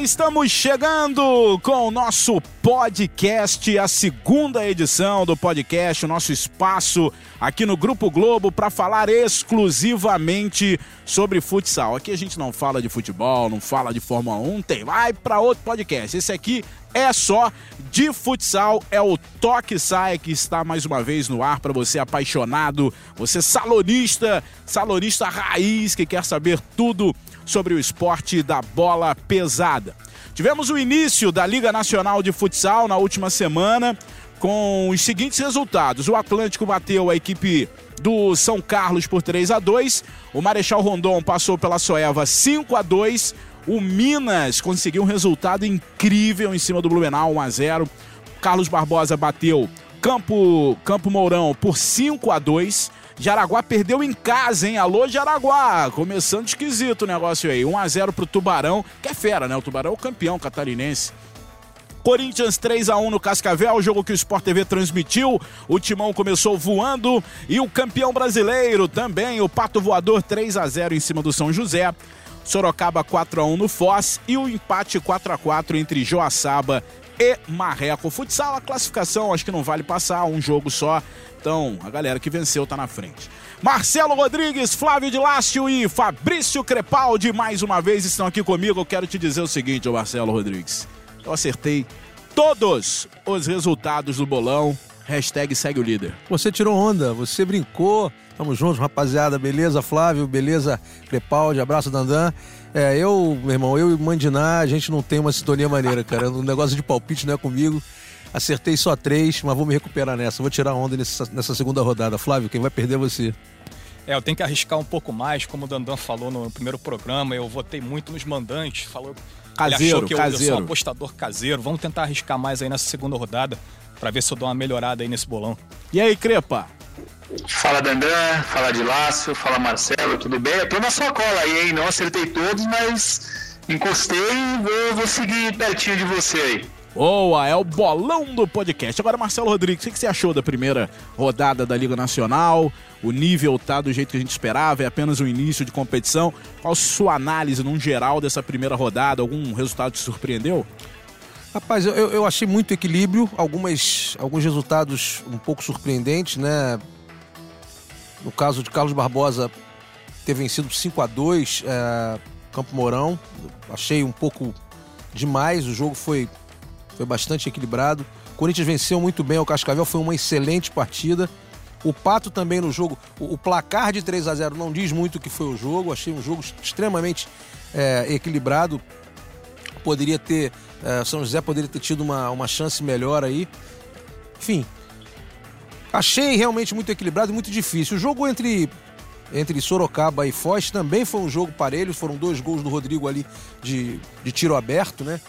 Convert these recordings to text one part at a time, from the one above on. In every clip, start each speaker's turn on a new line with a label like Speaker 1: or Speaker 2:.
Speaker 1: Estamos chegando com o nosso podcast, a segunda edição do podcast, o nosso espaço aqui no Grupo Globo para falar exclusivamente sobre futsal. Aqui a gente não fala de futebol, não fala de Fórmula 1, tem, vai para outro podcast. Esse aqui é só de futsal, é o Toque Sai que está mais uma vez no ar para você apaixonado, você salonista, salonista raiz que quer saber tudo sobre o esporte da bola pesada. Tivemos o início da Liga Nacional de Futsal na última semana com os seguintes resultados: o Atlântico bateu a equipe do São Carlos por 3 a 2, o Marechal Rondon passou pela Soeva 5 a 2, o Minas conseguiu um resultado incrível em cima do Blumenau 1 a 0. Carlos Barbosa bateu Campo Campo Mourão por 5 a 2. Jaraguá perdeu em casa, hein? Alô, Jaraguá! Começando esquisito o negócio aí. 1x0 pro Tubarão, que é fera, né? O Tubarão é o campeão catarinense. Corinthians 3 a 1 no Cascavel, jogo que o Sport TV transmitiu. O Timão começou voando e o campeão brasileiro também, o Pato Voador 3 a 0 em cima do São José. Sorocaba 4 a 1 no Foz e o empate 4 a 4 entre Joaçaba e Marreco. Futsal, a classificação acho que não vale passar, um jogo só. Então, a galera que venceu tá na frente. Marcelo Rodrigues, Flávio de Lácio e Fabrício Crepaldi mais uma vez estão aqui comigo. Eu quero te dizer o seguinte, Marcelo Rodrigues. Eu acertei todos os resultados do bolão. Hashtag segue o líder.
Speaker 2: Você tirou onda, você brincou. Tamo juntos, rapaziada. Beleza, Flávio? Beleza, Crepaldi? Abraço, Dandan. É, eu, meu irmão, eu e Mandiná, a gente não tem uma sintonia maneira, cara. O negócio de palpite não é comigo. Acertei só três, mas vou me recuperar nessa. Vou tirar onda nessa, nessa segunda rodada. Flávio, quem vai perder é você.
Speaker 3: É, eu tenho que arriscar um pouco mais, como o Dandan falou no primeiro programa, eu votei muito nos mandantes, falou
Speaker 1: caseiro,
Speaker 3: ele achou que eu,
Speaker 1: caseiro.
Speaker 3: eu sou um apostador caseiro. Vamos tentar arriscar mais aí nessa segunda rodada para ver se eu dou uma melhorada aí nesse bolão.
Speaker 1: E aí, Crepa?
Speaker 4: Fala Dandan, fala de Lácio, fala Marcelo, tudo bem? Eu tô na sua cola aí, hein? Não acertei todos, mas encostei e vou, vou seguir pertinho de você aí.
Speaker 1: Boa, é o bolão do podcast. Agora, Marcelo Rodrigues, o que você achou da primeira rodada da Liga Nacional? O nível tá do jeito que a gente esperava, é apenas o início de competição. Qual a sua análise, num geral, dessa primeira rodada? Algum resultado te surpreendeu?
Speaker 2: Rapaz, eu, eu achei muito equilíbrio, algumas, alguns resultados um pouco surpreendentes, né? No caso de Carlos Barbosa, ter vencido 5 a 2 é, Campo Mourão. Achei um pouco demais, o jogo foi, foi bastante equilibrado. O Corinthians venceu muito bem o Cascavel, foi uma excelente partida. O Pato também no jogo, o, o placar de 3 a 0 não diz muito o que foi o jogo, achei um jogo extremamente é, equilibrado. Poderia ter, é, São José poderia ter tido uma, uma chance melhor aí. Enfim, achei realmente muito equilibrado e muito difícil. O jogo entre entre Sorocaba e Foz também foi um jogo parelho, foram dois gols do Rodrigo ali de, de tiro aberto, né?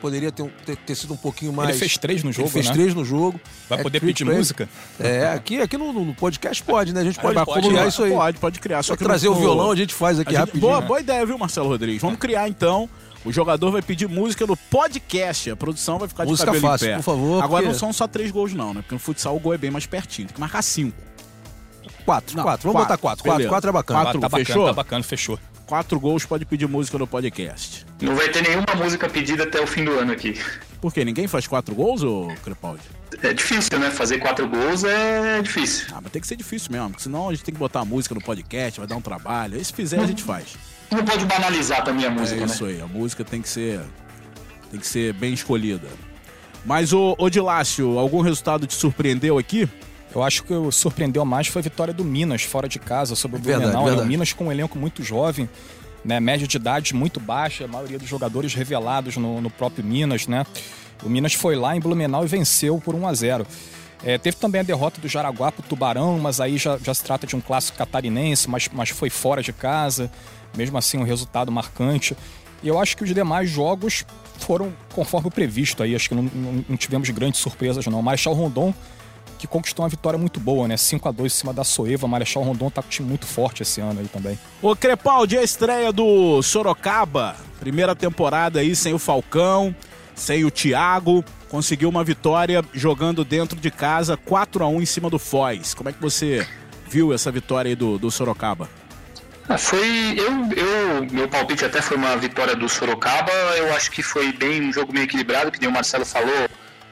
Speaker 2: Poderia ter, ter, ter sido um pouquinho mais.
Speaker 3: Ele fez três no jogo,
Speaker 2: Ele fez
Speaker 3: né?
Speaker 2: três no jogo.
Speaker 3: Vai
Speaker 2: É
Speaker 3: poder pedir
Speaker 2: ele.
Speaker 3: música?
Speaker 2: É, aqui, aqui no, no podcast pode, né? A gente pode,
Speaker 3: pode,
Speaker 2: pode criar isso aí.
Speaker 1: Pode, pode criar. Só que
Speaker 2: trazer
Speaker 1: no-
Speaker 2: o violão a gente faz
Speaker 1: a
Speaker 2: aqui
Speaker 1: gente-
Speaker 2: rapidinho.
Speaker 1: boa,
Speaker 2: né?
Speaker 1: boa ideia, viu, Marcelo Rodrigues? Vamos criar então. O jogador vai pedir música no podcast. A produção vai ficar de
Speaker 2: Música
Speaker 1: cabelo
Speaker 2: fácil,
Speaker 1: em pé.
Speaker 2: por favor,
Speaker 1: Agora
Speaker 2: porque-
Speaker 1: não são só três gols, não, né? Porque no futsal o gol é bem mais pertinho. Tem que marcar cinco.
Speaker 2: Quatro,
Speaker 1: Não,
Speaker 2: quatro. Vamos
Speaker 1: quatro,
Speaker 2: botar quatro. Quatro,
Speaker 1: beleza.
Speaker 2: quatro é bacana.
Speaker 1: Quatro.
Speaker 3: tá bacana,
Speaker 1: fechou?
Speaker 3: tá bacana, fechou.
Speaker 1: Quatro gols pode pedir música no podcast.
Speaker 4: Não vai ter nenhuma música pedida até o fim do ano aqui.
Speaker 1: Por quê? Ninguém faz quatro gols, ô Crepaldi?
Speaker 4: É difícil, né? Fazer quatro gols é difícil.
Speaker 1: Ah, mas tem que ser difícil mesmo, porque senão a gente tem que botar a música no podcast, vai dar um trabalho. Aí se fizer, a gente faz.
Speaker 4: Não pode banalizar também a
Speaker 1: É
Speaker 4: música,
Speaker 1: isso
Speaker 4: né?
Speaker 1: aí, a música tem que ser tem que ser bem escolhida. Mas o Odilácio, algum resultado te surpreendeu aqui?
Speaker 3: Eu acho que o surpreendeu mais foi a vitória do Minas fora de casa sobre o
Speaker 2: Verdade,
Speaker 3: Blumenau. né? O. Minas com um elenco muito jovem, né? média de idade muito baixa, a maioria dos jogadores revelados no, no próprio Minas, né? O Minas foi lá em Blumenau e venceu por 1 a 0. É, teve também a derrota do Jaraguá pro Tubarão, mas aí já, já se trata de um clássico catarinense, mas, mas foi fora de casa. Mesmo assim, um resultado marcante. E eu acho que os demais jogos foram conforme o previsto aí. Acho que não, não- não tivemos grandes surpresas, não. O Marechal Rondon, que conquistou uma vitória muito boa, né? 5 a 2 em cima da Soeva. Marechal Rondon tá com um time muito forte esse ano aí também.
Speaker 1: Ô Crepaldi, a estreia do Sorocaba, primeira temporada aí sem o Falcão, sem o Thiago, conseguiu uma vitória jogando dentro de casa, 4 a 1 em cima do Foz. Como é que você viu essa vitória aí do, do Sorocaba?
Speaker 4: Ah, foi. Eu, eu, meu palpite até foi uma vitória do Sorocaba. Eu acho que foi bem um jogo meio equilibrado, que nem o Marcelo falou.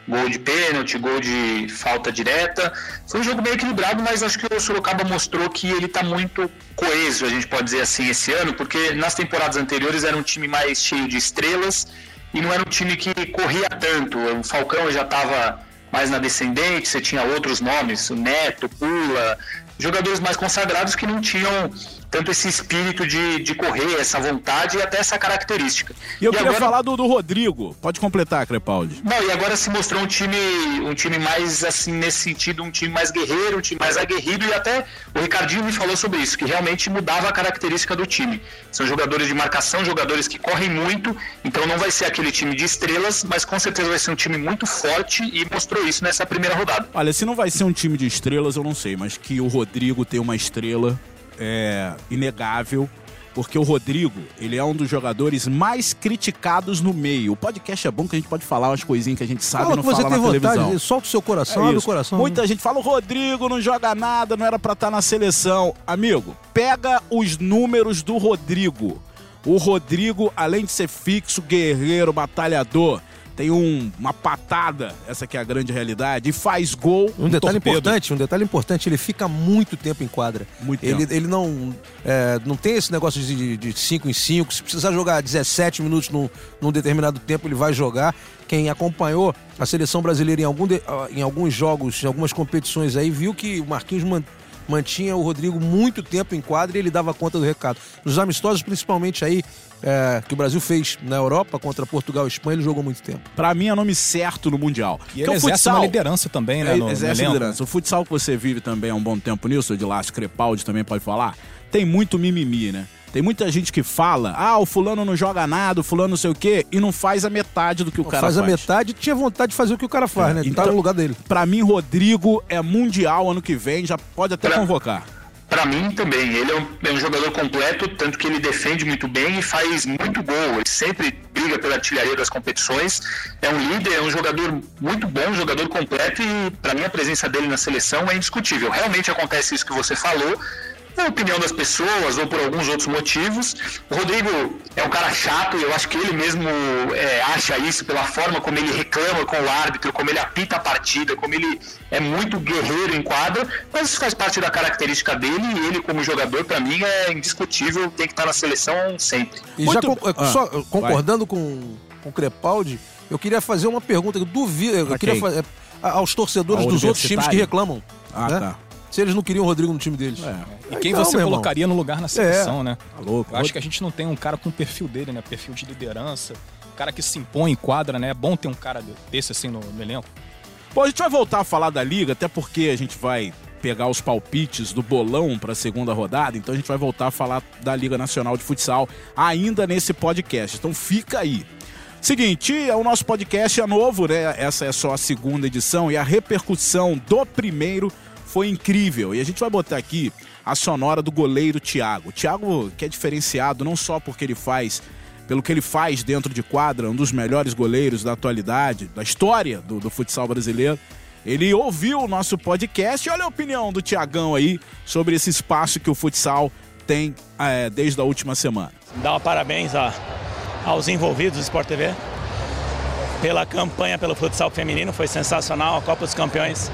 Speaker 4: Gol de pênalti, gol de falta direta. Foi um jogo bem equilibrado, mas acho que o Sorocaba mostrou que ele está muito coeso, a gente pode dizer assim, esse ano, porque nas temporadas anteriores era um time mais cheio de estrelas e não era um time que corria tanto. O Falcão já estava mais na descendente, você tinha outros nomes, o Neto, Pula, jogadores mais consagrados que não tinham tanto esse espírito de, de correr, essa vontade e até essa característica.
Speaker 1: E eu e queria agora... falar do, do Rodrigo. Pode completar, Crepaldi.
Speaker 4: Não, e agora se mostrou um time, um time mais assim, nesse sentido, um time mais guerreiro, um time mais aguerrido, e até o Ricardinho me falou sobre isso, que realmente mudava a característica do time. São jogadores de marcação, jogadores que correm muito, então não vai ser aquele time de estrelas, mas com certeza vai ser um time muito forte e mostrou isso nessa primeira rodada.
Speaker 1: Olha, se não vai ser um time de estrelas, eu não sei, mas que o Rodrigo tem uma estrela é inegável, porque o Rodrigo, ele é um dos jogadores mais criticados no meio. O podcast é bom que a gente pode falar umas coisinhas que a gente sabe e não fala na vontade, televisão.
Speaker 2: Solta o seu coração, é abre o coração.
Speaker 1: Muita gente fala, o Rodrigo não joga nada, não era para estar tá na seleção. Amigo, pega os números do Rodrigo. O Rodrigo, além de ser fixo, guerreiro, batalhador, tem um, uma patada, essa que é a grande realidade, e faz gol.
Speaker 2: Um, um detalhe torpedo. importante, um detalhe importante, ele fica muito tempo em quadra.
Speaker 1: Muito
Speaker 2: ele,
Speaker 1: tempo.
Speaker 2: Ele não, é, não tem esse negócio de 5 em 5. Se precisar jogar 17 minutos num, num determinado tempo, ele vai jogar. Quem acompanhou a seleção brasileira em, algum de, em alguns jogos, em algumas competições aí, viu que o Marquinhos mantinha o Rodrigo muito tempo em quadra e ele dava conta do recado. Nos amistosos, principalmente aí, é, que o Brasil fez na Europa contra Portugal e Espanha, ele jogou muito tempo.
Speaker 1: Para mim é nome certo no Mundial.
Speaker 3: E ele o futsal, uma liderança também, né?
Speaker 1: É, no, exerce liderança. O futsal que você vive também há um bom tempo nisso, de Lácio Crepaldi também pode falar, tem muito mimimi, né? Tem muita gente que fala, ah, o fulano não joga nada, o fulano não sei o quê, e não faz a metade do que o cara
Speaker 2: faz.
Speaker 1: Faz
Speaker 2: a metade e tinha vontade de fazer o que o cara faz, é, né? Então, tá no lugar dele.
Speaker 1: Pra mim, Rodrigo é mundial ano que vem, já pode até convocar.
Speaker 4: Para mim também, ele é um, é um, jogador completo, tanto que ele defende muito bem e faz muito gol. Ele sempre briga pela artilharia das competições. É um líder, é um jogador muito bom, um jogador completo e para mim a presença dele na seleção é indiscutível. Realmente acontece isso que você falou na opinião das pessoas ou por alguns outros motivos. O Rodrigo é um cara chato e eu acho que ele mesmo é, acha isso pela forma como ele reclama com o árbitro, como ele apita a partida, como ele é muito guerreiro em quadra, mas isso faz parte da característica dele e ele como jogador para mim é indiscutível, tem que estar na seleção sempre.
Speaker 2: E muito... já ah, só, concordando com, com o Crepaldi, eu queria fazer uma pergunta que eu duvido, eu queria fazer aos torcedores dos outros times que reclamam. Ah, né? tá se eles não queriam o Rodrigo no time deles. É.
Speaker 3: E quem então, você colocaria no lugar na seleção, é. né? Tá louco. Eu acho que a gente não tem um cara com o perfil dele, né? Perfil de liderança, cara que se impõe em quadra, né? É bom ter um cara desse assim no, no elenco.
Speaker 1: Bom, a gente vai voltar a falar da liga, até porque a gente vai pegar os palpites do bolão para a segunda rodada, então a gente vai voltar a falar da Liga Nacional de Futsal ainda nesse podcast. Então fica aí. Seguinte, o nosso podcast é novo, né? Essa é só a segunda edição e a repercussão do primeiro foi incrível. E a gente vai botar aqui a sonora do goleiro Thiago. Thiago que é diferenciado não só porque ele faz, pelo que ele faz dentro de quadra, um dos melhores goleiros da atualidade, da história do, do futsal brasileiro. Ele ouviu o nosso podcast e olha a opinião do Tiagão aí sobre esse espaço que o futsal tem é, desde a última semana.
Speaker 5: Dá um parabéns a, aos envolvidos do Sport TV pela campanha pelo futsal feminino, foi sensacional, a Copa dos Campeões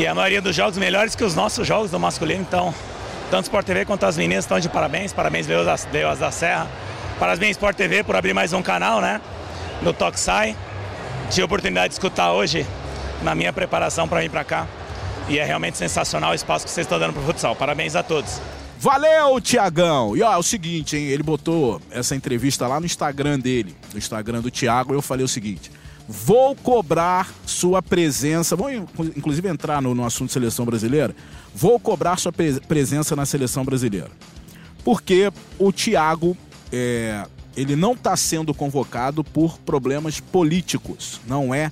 Speaker 5: e a maioria dos jogos melhores que os nossos jogos do masculino. Então, tanto Sport TV quanto as meninas estão de parabéns. Parabéns, Deus da Serra. Parabéns, Sport TV, por abrir mais um canal, né? No Toxai. Tive a oportunidade de escutar hoje na minha preparação para vir para cá. E é realmente sensacional o espaço que vocês estão dando para o futsal. Parabéns a todos.
Speaker 1: Valeu, Tiagão! E ó, é o seguinte, hein? Ele botou essa entrevista lá no Instagram dele, no Instagram do Tiago, e eu falei o seguinte: Vou cobrar sua presença. Vou inclusive entrar no, no assunto seleção brasileira. Vou cobrar sua pre presença na seleção brasileira. Porque o Thiago é, ele não está sendo convocado por problemas políticos. Não é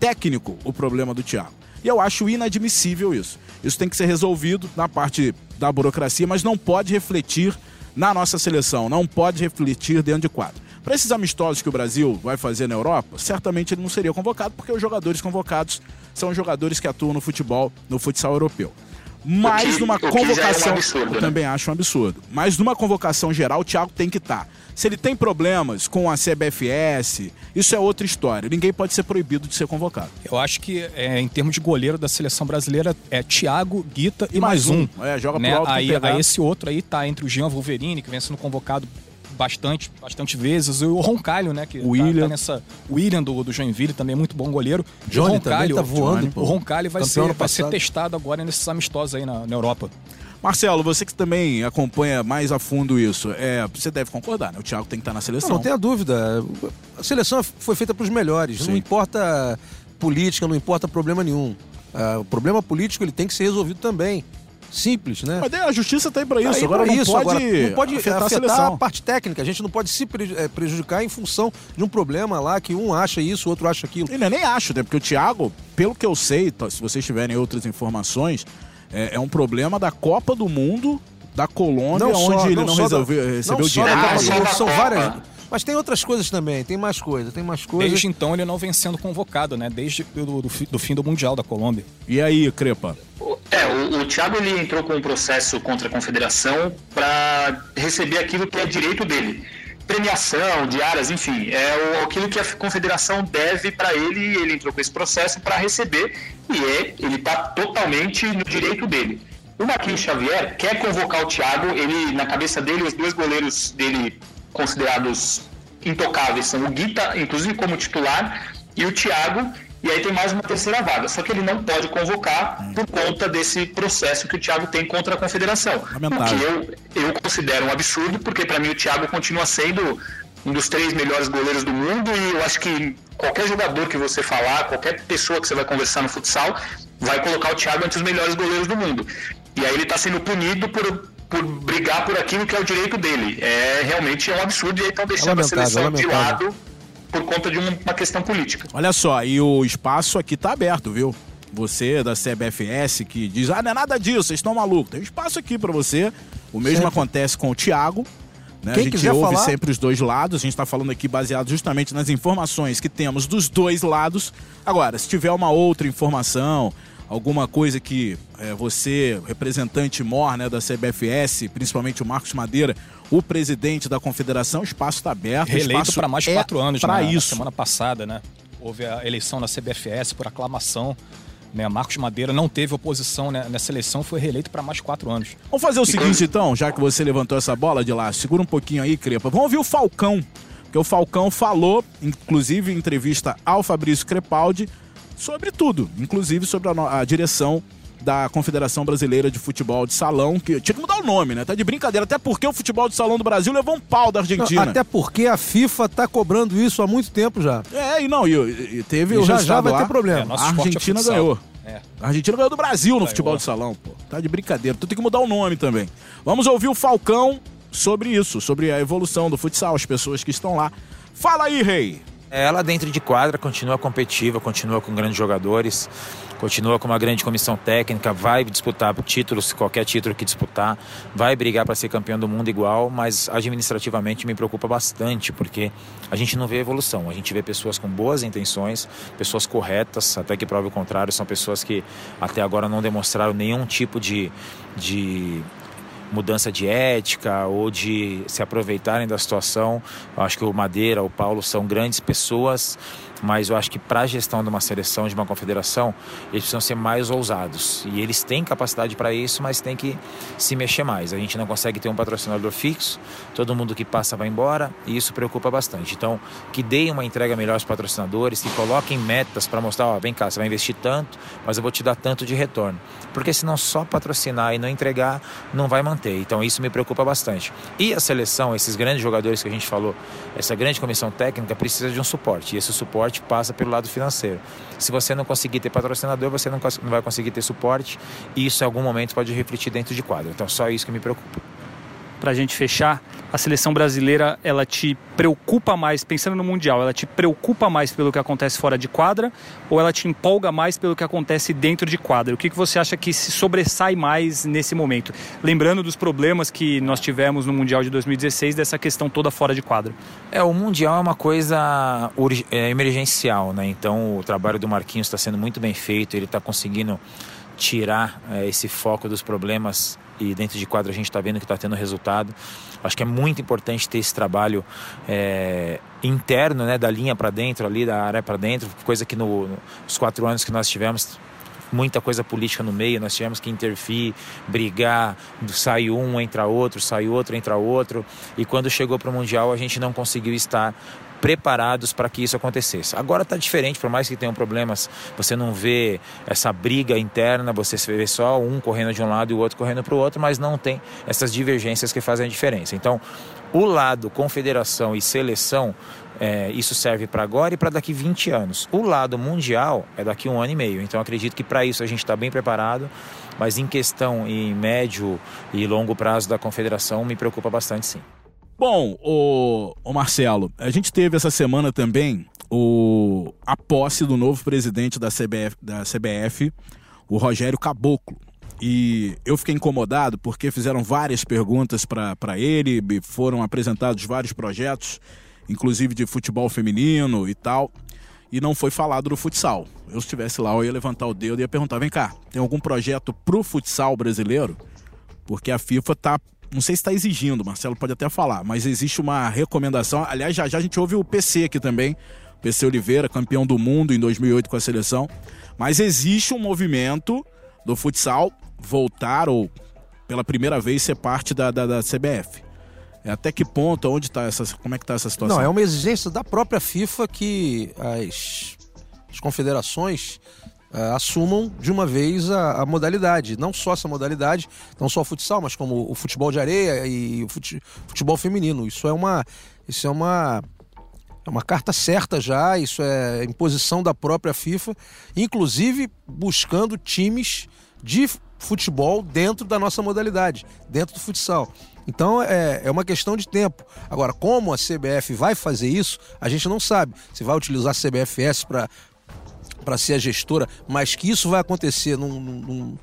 Speaker 1: técnico o problema do Thiago. E eu acho inadmissível isso. Isso tem que ser resolvido na parte da burocracia, mas não pode refletir na nossa seleção, não pode refletir dentro de quadro. Para esses amistosos que o Brasil vai fazer na Europa, certamente ele não seria convocado, porque os jogadores convocados são jogadores que atuam no futebol, no futsal europeu. Mas
Speaker 4: que,
Speaker 1: numa convocação.
Speaker 4: É um absurdo,
Speaker 1: eu
Speaker 4: né?
Speaker 1: também acho um absurdo. Mas numa convocação geral, o Thiago tem que estar. Se ele tem problemas com a CBFS, isso é outra história. Ninguém pode ser proibido de ser convocado.
Speaker 3: Eu acho que, é, em termos de goleiro da seleção brasileira, é Thiago, Guita e, mais, um.
Speaker 1: É, joga
Speaker 3: né?
Speaker 1: pro alto
Speaker 3: aí,
Speaker 1: pegar.
Speaker 3: aí esse outro aí tá entre o Jean Wolverine, que vem sendo convocado bastante, bastante vezes, e o Roncalho, né? Que
Speaker 1: O
Speaker 3: tá-
Speaker 1: William.
Speaker 3: Tá, nessa. O William do, do Joinville também é muito bom goleiro.
Speaker 2: Johnny
Speaker 3: o Roncalho,
Speaker 2: tá voando.
Speaker 3: O Roncalho vai, ser, vai ser testado agora nesses amistosos aí na, na Europa.
Speaker 1: Marcelo, você que também acompanha mais a fundo isso, é, você deve concordar, né? O Thiago tem que estar na seleção.
Speaker 2: Não, não tenha dúvida. A seleção foi feita para os melhores.
Speaker 1: Sim.
Speaker 2: Não importa política, não importa problema nenhum. Ah, o problema político ele tem que ser resolvido também. Simples, né?
Speaker 1: Mas a justiça tá aí pra isso.
Speaker 2: Tá aí
Speaker 1: agora, não
Speaker 2: isso,
Speaker 1: pode
Speaker 2: agora não pode
Speaker 1: afetar,
Speaker 2: afetar,
Speaker 1: a
Speaker 2: a parte técnica. A gente não pode se eh, prejudicar em função de um problema lá que um acha isso, o outro acha aquilo.
Speaker 1: E eu nem acho, né? Porque o Thiago, pelo que eu sei, tá, se vocês tiverem outras informações, é, é um problema da Copa do Mundo da Colômbia, onde ele não,
Speaker 2: só da-
Speaker 1: resolveu, recebeu
Speaker 2: não só da do
Speaker 1: diária.
Speaker 2: Mundo, são
Speaker 4: Copa.
Speaker 2: várias. Mas tem outras coisas também, tem mais coisas, tem mais coisas.
Speaker 3: Desde então ele não vem sendo convocado, né? Desde o do, fi- do fim do Mundial da Colômbia.
Speaker 1: E aí, Crepa?
Speaker 4: É, o, o Thiago ele entrou com um processo contra a confederação para receber aquilo que é direito dele. Premiação, diárias, enfim, é o, aquilo que a confederação deve para ele e ele entrou com esse processo para receber e é, ele está totalmente no direito dele. O Marquinhos Xavier quer convocar o Thiago, ele, na cabeça dele, os dois goleiros dele considerados intocáveis são o Guita, inclusive como titular, e o Thiago, e aí tem mais uma terceira vaga. Só que ele não pode convocar por conta desse processo que o Thiago tem contra a confederação.
Speaker 1: Lamentável.
Speaker 4: O que eu, eu considero um absurdo, porque para mim o Thiago continua sendo um dos três melhores goleiros do mundo e eu acho que qualquer jogador que você falar, qualquer pessoa que você vai conversar no futsal, vai colocar o Thiago entre os melhores goleiros do mundo. E aí ele está sendo punido por, por brigar por aquilo que é o direito dele. É realmente é um absurdo e aí estão deixando a
Speaker 2: lamentável,
Speaker 4: seleção de
Speaker 2: lamentável.
Speaker 4: lado por conta de um- uma questão política.
Speaker 1: Olha só, e o espaço aqui tá aberto, viu? Você da CBFS que diz, ah, não é nada disso, vocês estão malucos. Tem espaço aqui pra você. O mesmo
Speaker 2: Sempre.
Speaker 1: acontece com o Thiago. Né?
Speaker 2: Quem
Speaker 1: a gente
Speaker 2: quiser
Speaker 1: ouve
Speaker 2: falar-
Speaker 1: sempre os dois lados. A gente está falando aqui baseado justamente nas informações que temos dos dois lados. Agora, se tiver uma outra informação, alguma coisa que é, você, representante mor né, da CBFS, principalmente o Marcos Madeira, o presidente da confederação, o espaço está aberto.
Speaker 3: Reeleito para mais de
Speaker 1: é
Speaker 3: quatro anos,
Speaker 1: Para
Speaker 3: né?
Speaker 1: Isso.
Speaker 3: semana passada, né? Houve a eleição na CBFS por aclamação. Né? Marcos Madeira não teve oposição né? nessa eleição, foi reeleito para mais quatro anos.
Speaker 1: Vamos fazer o seguinte, então, já que você levantou essa bola de lá, segura um pouquinho aí, Crepa. Vamos ouvir o Falcão, porque o Falcão falou, inclusive em entrevista ao Fabrício Crepaldi, sobre tudo, inclusive sobre a, no- a direção da Confederação Brasileira de Futebol de Salão, que tinha que mudar o nome, né? Tá de brincadeira, até porque o futebol de salão do Brasil levou um pau da
Speaker 2: Não,
Speaker 1: Argentina.
Speaker 2: até porque a FIFA tá cobrando isso há muito tempo já.
Speaker 1: É, e não, e, e teve
Speaker 2: E
Speaker 1: o
Speaker 2: já já vai
Speaker 1: lá.
Speaker 2: ter problema.
Speaker 3: É,
Speaker 1: a
Speaker 3: é
Speaker 1: Argentina
Speaker 3: futsal.
Speaker 1: ganhou.
Speaker 3: É.
Speaker 1: A Argentina ganhou do Brasil no
Speaker 3: Ganhou.
Speaker 1: futebol de salão, pô. Tá de brincadeira. Tu tem que mudar o nome também. Vamos ouvir o Falcão sobre isso, sobre a evolução do futsal, as pessoas que estão lá. Fala aí, Rei.
Speaker 6: Ela dentro de quadra continua competitiva, continua com grandes jogadores, continua com uma grande comissão técnica, vai disputar títulos, qualquer título que disputar, vai brigar para ser campeão do mundo igual, mas administrativamente me preocupa bastante, porque a gente não vê evolução, a gente vê pessoas com boas intenções, pessoas corretas, até que prove o contrário, são pessoas que até agora não demonstraram nenhum tipo de, de mudança de ética ou de se aproveitarem da situação. Eu acho que o Madeira, o Paulo são grandes pessoas, mas eu acho que para a gestão de uma seleção, de uma confederação, eles precisam ser mais ousados. E eles têm capacidade para isso, mas tem que se mexer mais. A gente não consegue ter um patrocinador fixo, todo mundo que passa vai embora, e isso preocupa bastante. Então, que deem uma entrega melhor aos patrocinadores, que coloquem metas para mostrar, ó, vem cá, você vai investir tanto, mas eu vou te dar tanto de retorno. Porque senão só patrocinar e não entregar não vai manter. Então isso me preocupa bastante. E a seleção, esses grandes jogadores que a gente falou, essa grande comissão técnica precisa de um suporte. E esse suporte passa pelo lado financeiro. Se você não conseguir ter patrocinador, você não vai conseguir ter suporte. E isso em algum momento pode refletir dentro de quadro. Então só isso que me preocupa.
Speaker 7: Pra gente fechar, a seleção brasileira, ela te preocupa mais, pensando no Mundial, ela te preocupa mais pelo que acontece fora de quadra ou ela te empolga mais pelo que acontece dentro de quadra? O que, que você acha que se sobressai mais nesse momento? Lembrando dos problemas que nós tivemos no Mundial de 2016, dessa questão toda fora de quadra.
Speaker 6: É, o Mundial é uma coisa é, emergencial, né? Então o trabalho do Marquinhos está sendo muito bem feito, ele está conseguindo tirar é, esse foco dos problemas e dentro de quadro a gente está vendo que está tendo resultado. Acho que é muito importante ter esse trabalho é, interno, né, da linha para dentro, ali da área para dentro, coisa que no, nos quatro anos que nós tivemos muita coisa política no meio, nós tivemos que intervir, brigar, sai um, entra outro, sai outro, entra outro, e quando chegou para o Mundial a gente não conseguiu estar preparados para que isso acontecesse. Agora está diferente, por mais que tenham problemas, você não vê essa briga interna, você vê só um correndo de um lado e o outro correndo para o outro, mas não tem essas divergências que fazem a diferença. Então, o lado confederação e seleção, é, isso serve para agora e para daqui 20 anos. O lado mundial é daqui um ano e meio. Então, acredito que para isso a gente está bem preparado mas em questão em médio e longo prazo da confederação me preocupa bastante sim.
Speaker 1: Bom, o, o Marcelo, a gente teve essa semana também o, a posse do novo presidente da CBF, da CBF, o Rogério Caboclo. E eu fiquei incomodado porque fizeram várias perguntas para ele, foram apresentados vários projetos, inclusive de futebol feminino e tal, e não foi falado do futsal. Eu, se estivesse lá, eu ia levantar o dedo e ia perguntar: vem cá, tem algum projeto pro futsal brasileiro? Porque a FIFA tá não sei se está exigindo, Marcelo pode até falar, mas existe uma recomendação. Aliás, já já a gente ouve o PC aqui também, PC Oliveira, campeão do mundo em 2008 com a seleção. Mas existe um movimento do futsal voltar ou pela primeira vez ser parte da, da, da CBF. É, até que ponto, onde está essa, como é que está essa situação?
Speaker 2: Não, é uma exigência da própria FIFA que as, as confederações uh, assumam de uma vez a, a, modalidade. Não só essa modalidade, não só o futsal, mas como o futebol de areia e o fute, futebol feminino. Isso é uma. Isso é uma. É uma carta certa já, isso é imposição da própria FIFA, inclusive buscando times de futebol dentro da nossa modalidade, dentro do futsal. Então é, é uma questão de tempo. Agora, como a CBF vai fazer isso, a gente não sabe. Se vai utilizar a CBFS para para ser a gestora, mas que isso vai acontecer num, num,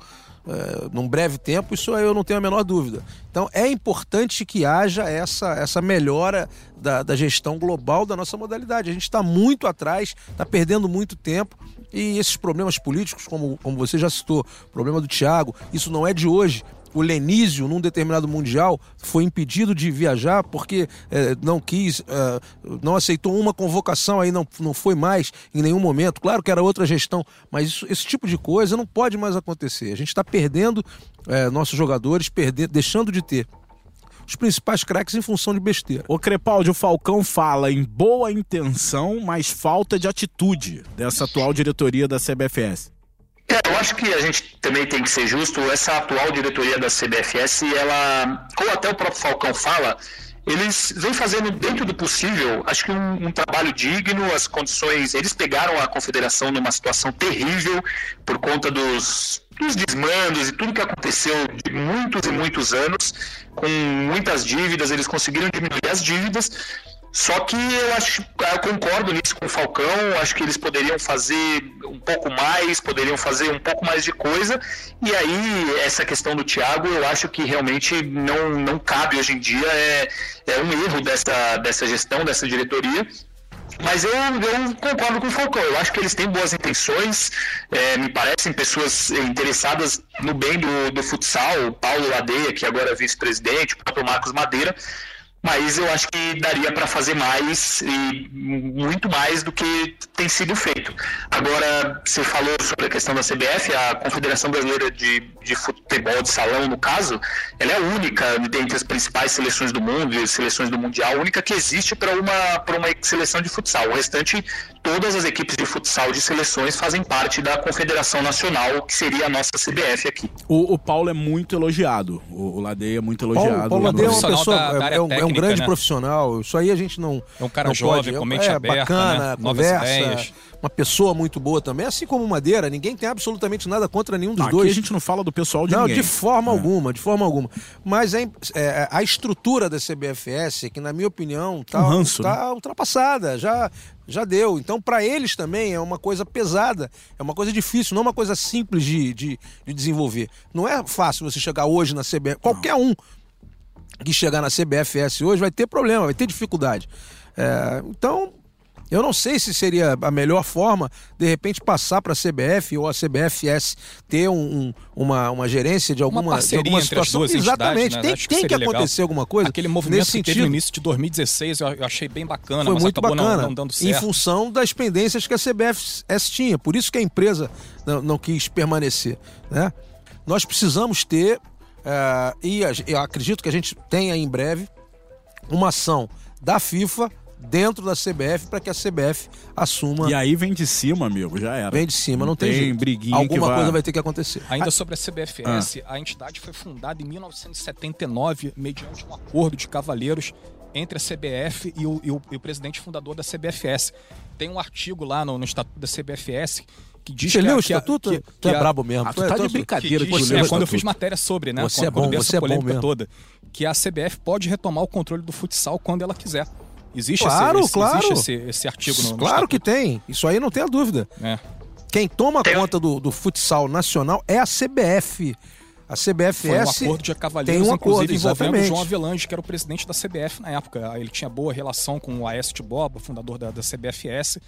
Speaker 2: é, num, breve tempo, isso eu não tenho a menor dúvida. Então é importante que haja essa, essa melhora da, da gestão global da nossa modalidade. A gente está muito atrás, está perdendo muito tempo. E esses problemas políticos, como, como você já citou, problema do Thiago, isso não é de hoje o Lenísio, num determinado mundial, foi impedido de viajar porque é, não quis, é, não aceitou uma convocação, aí não, não foi mais em nenhum momento. Claro que era outra gestão, mas isso, esse tipo de coisa não pode mais acontecer. A gente está perdendo é, nossos jogadores, perdendo, deixando de ter os principais craques em função de besteira.
Speaker 1: O Crepaldi, o Falcão fala em boa intenção, mas falta de atitude dessa atual diretoria da CBFS.
Speaker 4: É, eu acho que a gente também tem que ser justo. Essa atual diretoria da CBFS, ela, como até o próprio Falcão fala, eles vêm fazendo dentro do possível, acho que um, um, trabalho digno, as condições. Eles pegaram a confederação numa situação terrível por conta dos, dos desmandos e tudo que aconteceu de muitos e muitos anos, com muitas dívidas, eles conseguiram diminuir as dívidas só que eu acho, eu concordo nisso com o Falcão, acho que eles poderiam fazer um pouco mais, poderiam fazer um pouco mais de coisa, e aí essa questão do Thiago eu acho que realmente não, não cabe hoje em dia, é, é um erro dessa, dessa gestão, dessa diretoria, mas eu, eu, concordo com o Falcão. Eu acho que eles têm boas intenções, é, me parecem pessoas interessadas no bem do, do futsal. O Paulo Ladeia, que agora é vice-presidente, o próprio Marcos Madeira mas eu acho que daria para fazer mais e muito mais do que tem sido feito. Agora, você falou sobre a questão da CBF, a Confederação Brasileira de, de Futebol de Salão, no caso, ela é a única dentre as principais seleções do mundo e seleções do Mundial, a única que existe para uma, para uma seleção de futsal. O restante, todas as equipes de futsal de seleções fazem parte da Confederação Nacional, que seria a nossa CBF aqui.
Speaker 1: O, o Paulo é muito elogiado, o, o Ladeia é muito elogiado.
Speaker 2: Paulo, Paulo Ladeia é uma pessoa, da, da é, é, um, é um grande né? profissional. Isso aí a gente não.
Speaker 3: É um cara
Speaker 2: não
Speaker 3: jovem,
Speaker 2: pode.
Speaker 3: com mente
Speaker 2: é,
Speaker 3: aberta,
Speaker 2: bacana,
Speaker 3: né?
Speaker 2: conversa. Uma pessoa muito boa também, assim como Madeira, ninguém tem absolutamente nada contra nenhum dos
Speaker 1: Aqui
Speaker 2: dois.
Speaker 1: a gente não fala do pessoal de
Speaker 2: não,
Speaker 1: ninguém.
Speaker 2: de forma é. alguma, de forma alguma. Mas é, é, a estrutura da CBFS, que na minha opinião tá,
Speaker 1: um ranço,
Speaker 2: tá né? ultrapassada, já já deu. Então, para eles também é uma coisa pesada, é uma coisa difícil, não é uma coisa simples de, de, de desenvolver. Não é fácil você chegar hoje na CBF, qualquer um que chegar na CBFS hoje vai ter problema, vai ter dificuldade. É, então, Eu não sei se seria a melhor forma, de repente, passar para a CBF ou a CBFS ter um, um, uma, uma gerência de alguma,
Speaker 3: uma
Speaker 2: de alguma situação.
Speaker 3: Exatamente,
Speaker 2: né? tem,
Speaker 3: que,
Speaker 2: tem que acontecer
Speaker 3: legal.
Speaker 2: alguma coisa.
Speaker 3: Aquele movimento
Speaker 2: nesse
Speaker 3: que
Speaker 2: sentido.
Speaker 3: teve no início de 2016, eu achei bem bacana,
Speaker 2: Foi
Speaker 3: mas
Speaker 2: muito
Speaker 3: acabou
Speaker 2: bacana,
Speaker 3: não, não dando certo.
Speaker 2: em função das pendências que a CBFS tinha. Por isso que a empresa não, não quis permanecer. Né? Nós precisamos ter, uh, e eu acredito que a gente tenha em breve, uma ação da FIFA dentro da CBF para que a CBF assuma.
Speaker 1: E aí vem de cima, amigo, já era.
Speaker 2: Vem de cima, não, não tem,
Speaker 1: tem
Speaker 2: jeito.
Speaker 1: briguinha
Speaker 2: Alguma
Speaker 1: vai...
Speaker 2: coisa vai ter que acontecer.
Speaker 3: Ainda sobre a CBFS, ah. a entidade foi fundada em 1979 mediante um acordo de cavalheiros entre a CBF e o, e o, e o presidente fundador da CBFS. Tem um artigo lá no, no Estatuto da CBFS que diz
Speaker 2: você
Speaker 3: que
Speaker 2: leu o estatuto?
Speaker 3: Que,
Speaker 2: tu é brabo mesmo.
Speaker 1: Ah, tu tá de brincadeira.
Speaker 3: Que diz,
Speaker 1: que
Speaker 3: é, quando eu fiz matéria sobre, né?
Speaker 2: Você
Speaker 3: quando,
Speaker 2: é bom,
Speaker 3: quando
Speaker 2: você é bom mesmo.
Speaker 3: toda, que a CBF pode retomar o controle do futsal quando ela quiser. Existe,
Speaker 2: claro,
Speaker 3: esse, esse,
Speaker 2: claro.
Speaker 3: existe esse, esse artigo no, no
Speaker 2: Claro
Speaker 3: estatuto.
Speaker 2: que tem. Isso aí não tem a dúvida.
Speaker 3: É.
Speaker 2: Quem toma
Speaker 4: Tem-
Speaker 2: conta do, do futsal nacional é a CBF. A CBFS
Speaker 3: Foi um acordo de cavalheiros,
Speaker 2: tem um acordo,
Speaker 3: inclusive envolvendo o
Speaker 2: exatamente.
Speaker 3: João Avelange, que era o presidente da CBF na época. Ele tinha boa relação com o Aécio Boba, fundador da, da CBFS.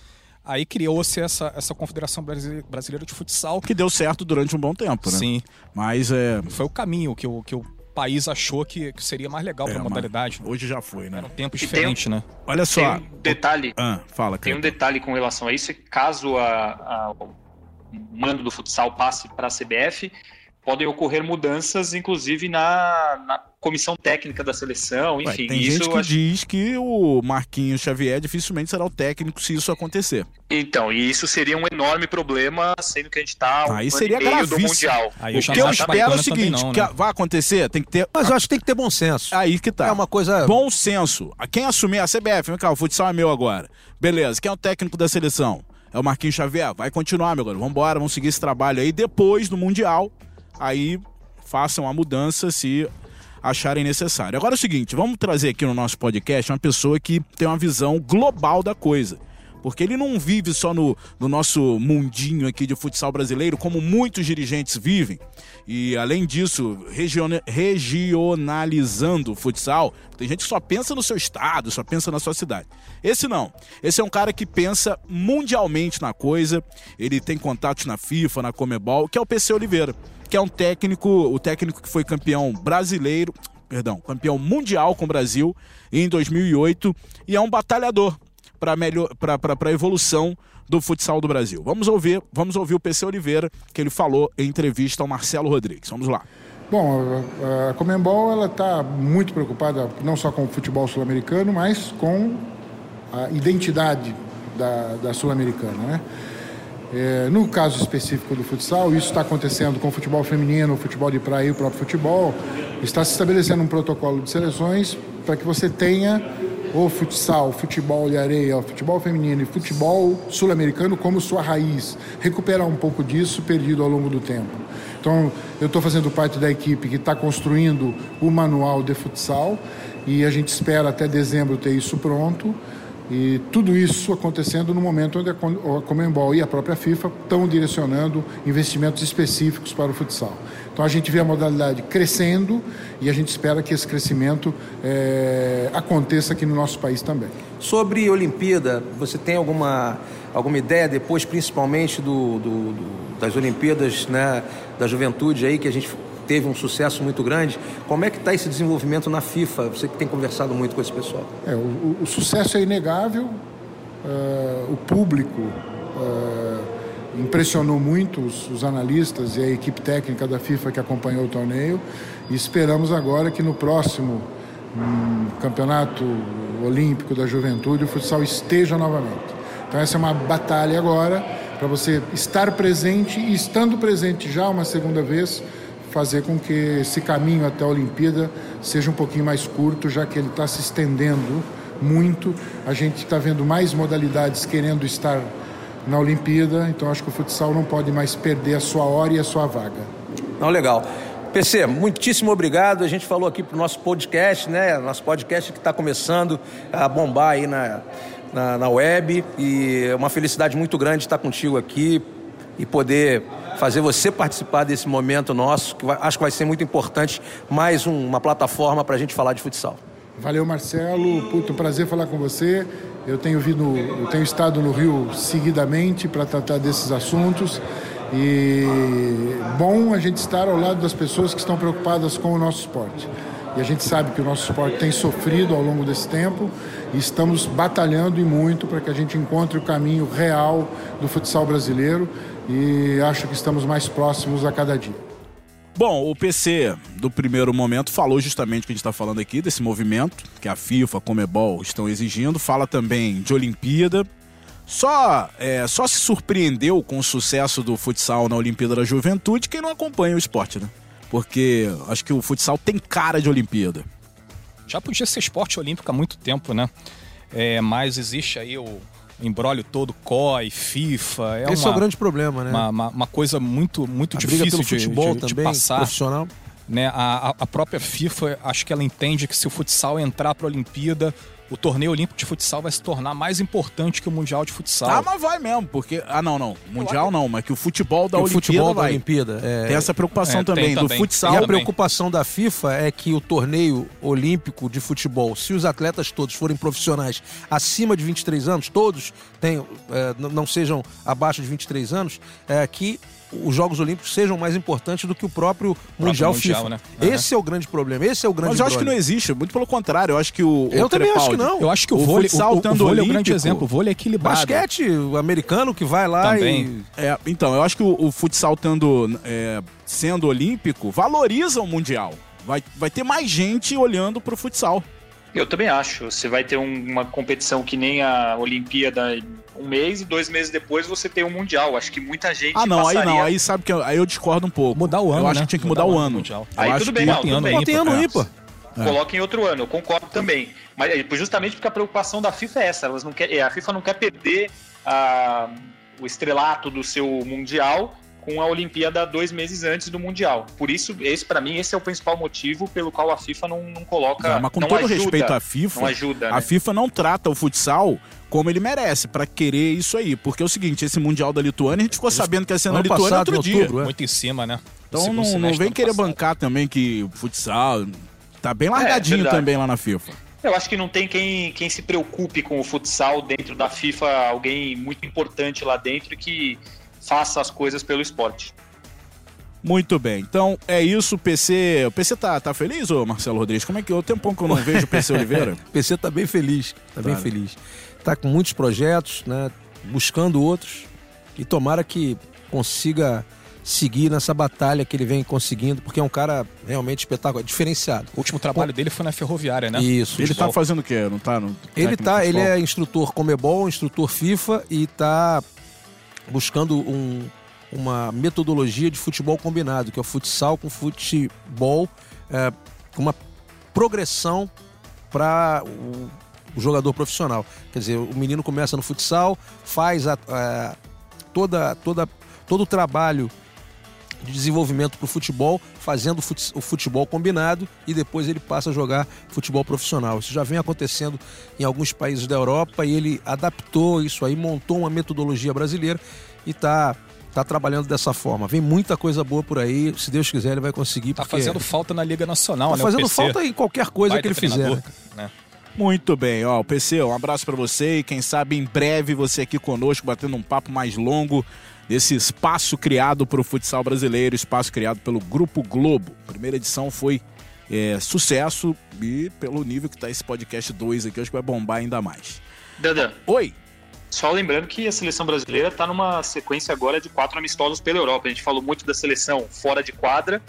Speaker 3: Aí criou-se essa, essa Confederação Brasi- Brasileira de Futsal.
Speaker 1: Que deu certo durante um bom tempo, né?
Speaker 3: Sim,
Speaker 1: Mas é.
Speaker 3: foi o caminho que o, que o país achou que, que seria mais legal
Speaker 1: é
Speaker 3: para a modalidade.
Speaker 1: Hoje já foi, né?
Speaker 3: Era um tempo
Speaker 4: tem
Speaker 3: diferente, né?
Speaker 1: Olha
Speaker 4: Tem
Speaker 1: só.
Speaker 4: um detalhe,
Speaker 1: Ah, fala,
Speaker 4: tem um detalhe com relação a isso, caso a- a- o mando do futsal passe para a CBF, podem ocorrer mudanças, inclusive na, na comissão técnica da seleção,
Speaker 1: Ué,
Speaker 4: enfim.
Speaker 1: tem
Speaker 4: isso
Speaker 1: gente que
Speaker 4: acho-
Speaker 1: diz que o Marquinhos Xavier dificilmente será o técnico se isso acontecer.
Speaker 4: Então, e isso seria um enorme problema, sendo que a gente está um
Speaker 1: Aí
Speaker 4: ano
Speaker 1: seria
Speaker 4: e meio do
Speaker 1: gravíssimo.
Speaker 4: Mundial.
Speaker 3: Aí
Speaker 1: o que eu
Speaker 3: acho
Speaker 1: espero é o seguinte:
Speaker 3: não,
Speaker 1: que
Speaker 3: né?
Speaker 1: vai acontecer, tem que ter.
Speaker 2: Mas eu acho que tem que ter bom senso.
Speaker 1: Aí que tá.
Speaker 2: É uma coisa.
Speaker 1: Bom senso. Quem assumir a CBF, vem cá, o futsal é meu agora. Beleza, quem é o técnico da seleção? É o Marquinhos Xavier. Vai continuar, meu garoto. Vambora, vamos seguir esse trabalho aí. Depois do Mundial, aí façam a mudança se acharem necessário. Agora é o seguinte, vamos trazer aqui no nosso podcast uma pessoa que tem uma visão global da coisa. Porque ele não vive só no, no nosso mundinho aqui de futsal brasileiro, como muitos dirigentes vivem. E além disso, regiona- regionalizando o futsal, tem gente que só pensa no seu estado, só pensa na sua cidade. Esse não. Esse é um cara que pensa mundialmente na coisa. Ele tem contatos na FIFA, na Comebol, que é o PC Oliveira, que é um técnico, o técnico que foi campeão brasileiro, perdão, campeão mundial com o Brasil em 2008 e é um batalhador para melhor para evolução do futsal do Brasil. Vamos ouvir, vamos ouvir o PC Oliveira que ele falou em entrevista ao Marcelo Rodrigues. Vamos lá.
Speaker 8: Bom, a Comembol ela está muito preocupada não só com o futebol sul-americano, mas com a identidade da, da sul-americana, né? É, no caso específico do futsal, isso está acontecendo com o futebol feminino, o futebol de praia e o próprio futebol. Está se estabelecendo um protocolo de seleções para que você tenha o futsal, futebol de areia, futebol feminino e futebol sul-americano como sua raiz. Recuperar um pouco disso perdido ao longo do tempo. Então, eu estou fazendo parte da equipe que está construindo o manual de futsal e a gente espera até dezembro ter isso pronto. E tudo isso acontecendo no momento onde a Comembol e a própria FIFA estão direcionando investimentos específicos para o futsal. Então a gente vê a modalidade crescendo e a gente espera que esse crescimento eh, aconteça aqui no nosso país também.
Speaker 2: Sobre Olimpíada, você tem alguma, alguma ideia depois, principalmente do, do- do- das Olimpíadas né, da juventude aí, que a gente teve um sucesso muito grande? Como é que está esse desenvolvimento na FIFA? Você que tem conversado muito com esse pessoal.
Speaker 8: É, o, o- sucesso é inegável, eh, o público eh, impressionou muito os, os analistas e a equipe técnica da FIFA que acompanhou o torneio e esperamos agora que no próximo hum, campeonato olímpico da juventude o futsal esteja novamente. Então essa é uma batalha agora para você estar presente e estando presente já uma segunda vez fazer com que esse caminho até a Olimpíada seja um pouquinho mais curto, já que ele está se estendendo muito. A gente está vendo mais modalidades querendo estar na Olimpíada, então acho que o futsal não pode mais perder a sua hora e a sua vaga.
Speaker 2: Não, legal. PC, muitíssimo obrigado. A gente falou aqui pro nosso podcast, né? Nosso podcast que está começando a bombar aí na, na, na web. E é uma felicidade muito grande estar contigo aqui e poder fazer você participar desse momento nosso, que vai- acho que vai ser muito importante. Mais um- uma plataforma para a gente falar de futsal.
Speaker 8: Valeu, Marcelo. Puto prazer falar com você. Eu tenho vindo, eu tenho estado no Rio seguidamente para tratar desses assuntos. E bom a gente estar ao lado das pessoas que estão preocupadas com o nosso esporte. E a gente sabe que o nosso esporte tem sofrido ao longo desse tempo e estamos batalhando e muito para que a gente encontre o caminho real do futsal brasileiro e acho que estamos mais próximos a cada dia.
Speaker 1: Bom, o PC do primeiro momento falou justamente o que a gente está falando aqui, desse movimento que a FIFA, a Comebol estão exigindo. Fala também de Olimpíada. Só, é, só se surpreendeu com o sucesso do futsal na Olimpíada da Juventude quem não acompanha o esporte, né? Porque acho que o futsal tem cara de Olimpíada.
Speaker 3: Já podia ser esporte olímpico há muito tempo, né? É, mas existe aí o embrólio todo, COI, FIFA. É
Speaker 2: Esse
Speaker 3: uma,
Speaker 2: é o grande problema, né?
Speaker 3: Uma, uma, uma coisa muito, muito
Speaker 2: a
Speaker 3: difícil de,
Speaker 2: futebol
Speaker 3: de, de
Speaker 2: também,
Speaker 3: passar.
Speaker 2: profissional.
Speaker 3: Né? A- a própria FIFA, acho que ela entende que se o futsal entrar para a Olimpíada, o torneio olímpico de futsal vai se tornar mais importante que o mundial de futsal.
Speaker 1: Ah, mas vai mesmo, porque. Ah, não, não. Mundial não, mas que o futebol da
Speaker 2: o
Speaker 1: Olimpíada
Speaker 2: futebol da
Speaker 1: vai.
Speaker 2: Olimpíada. é-
Speaker 1: Tem essa preocupação
Speaker 3: É, tem
Speaker 1: também, do
Speaker 3: também.
Speaker 1: futsal.
Speaker 2: E a
Speaker 3: também.
Speaker 2: preocupação da FIFA é que o torneio olímpico de futebol, se os atletas todos forem profissionais acima de 23 anos, todos tenham, é, não sejam abaixo de 23 anos, é, que os Jogos Olímpicos sejam mais importantes do que o próprio Mundial,
Speaker 3: Mundial,
Speaker 2: FIFA.
Speaker 3: né?
Speaker 2: Esse é o grande problema, esse é o grande
Speaker 1: Mas eu acho que não existe, muito pelo contrário. Eu acho que o.
Speaker 2: Eu
Speaker 1: o
Speaker 2: também acho que não.
Speaker 3: Eu acho que o,
Speaker 1: O
Speaker 3: vôlei,
Speaker 1: futsal
Speaker 3: o, o, vôlei é um grande exemplo. O vôlei é equilibrado.
Speaker 2: Basquete, o americano que vai lá
Speaker 3: Também.
Speaker 2: e...
Speaker 1: É, então, eu acho que o, o futsal tendo, é, sendo olímpico valoriza o Mundial. Vai, vai ter mais gente olhando pro futsal.
Speaker 4: Eu também acho. Você vai ter um- uma competição que nem a Olimpíada um mês e dois meses depois você tem um Mundial. Acho que muita gente
Speaker 1: Ah, não, aí
Speaker 4: passaria...
Speaker 1: não. Aí sabe que eu, aí eu discordo um pouco.
Speaker 3: Mudar o ano,
Speaker 1: Eu acho
Speaker 3: né?
Speaker 1: que tinha que mudar, o ano.
Speaker 4: Aí
Speaker 1: acho
Speaker 4: tudo bem,
Speaker 1: que-
Speaker 4: não,
Speaker 3: Tem
Speaker 4: tudo
Speaker 3: ano
Speaker 4: bem.
Speaker 2: Pô, tem ano
Speaker 1: É.
Speaker 2: ímpar.
Speaker 4: Coloca em outro ano, eu concordo também. Mas é, justamente porque a preocupação da FIFA é essa. Elas não quer, é, a FIFA não quer perder a- o estrelato do seu Mundial com a Olimpíada dois meses antes do Mundial. Por isso, esse para mim, esse é o principal motivo pelo qual a FIFA não, não coloca.
Speaker 1: É, mas com
Speaker 4: não
Speaker 1: todo
Speaker 4: ajuda,
Speaker 1: respeito à FIFA,
Speaker 4: Não ajuda,
Speaker 1: a
Speaker 4: né?
Speaker 1: FIFA não trata o futsal como ele merece pra querer isso aí. Porque é o seguinte, esse Mundial da Lituânia, a gente ficou sabendo que ia ser na Lituânia
Speaker 2: passado,
Speaker 1: outro
Speaker 2: em
Speaker 1: dia.
Speaker 2: outubro, é.
Speaker 3: Muito em cima, né?
Speaker 1: Então não, não vem querer
Speaker 3: passado.
Speaker 1: bancar também que o futsal tá bem largadinho
Speaker 4: verdade.
Speaker 1: também lá na FIFA.
Speaker 4: Eu acho que não tem quem, quem se preocupe com o futsal dentro da FIFA, alguém muito importante lá dentro que faça as coisas pelo esporte.
Speaker 1: Muito bem. Então é isso, o PC. O PC tá, tá feliz, ô Marcelo Rodrigues? Como é que é o tempão que eu não vejo o PC Oliveira?
Speaker 2: O PC tá bem feliz, tá bem
Speaker 1: Tá.
Speaker 2: feliz. Tá com muitos projetos, né? Buscando outros e tomara que consiga seguir nessa batalha que ele vem conseguindo, porque é um cara realmente espetacular, diferenciado.
Speaker 3: O último trabalho dele foi na Ferroviária, né?
Speaker 2: Isso.
Speaker 1: Ele tá fazendo o quê? Não tá no.
Speaker 2: Ele tá, ele é instrutor Comebol, instrutor FIFA e tá buscando um- uma metodologia de futebol combinado, que é o futsal com futebol, é, uma progressão para o, o jogador profissional. Quer dizer, o menino começa no futsal, faz a- a- toda, toda, todo o trabalho de desenvolvimento para o futebol, fazendo o fut- o futebol combinado e depois ele passa a jogar futebol profissional. Isso já vem acontecendo em alguns países da Europa e ele adaptou isso aí, montou uma metodologia brasileira e está tá trabalhando dessa forma. Vem muita coisa boa por aí, se Deus quiser ele vai conseguir.
Speaker 3: Tá
Speaker 2: porque
Speaker 3: fazendo falta na Liga Nacional,
Speaker 2: tá
Speaker 3: né? o
Speaker 2: fazendo
Speaker 3: PC.
Speaker 2: falta em qualquer coisa
Speaker 3: Baita
Speaker 2: que ele fizer. né?
Speaker 1: Muito bem, ó, PC, um abraço pra você e quem sabe em breve você aqui conosco batendo um papo mais longo desse espaço criado para o futsal brasileiro, espaço criado pelo Grupo Globo. Primeira edição foi é, sucesso e pelo nível que tá esse podcast 2 aqui, acho que vai bombar ainda mais.
Speaker 4: Dandan,
Speaker 1: Oi,
Speaker 4: só lembrando que a seleção brasileira está numa sequência agora de quatro amistosos pela Europa. A gente falou muito da seleção fora de quadra,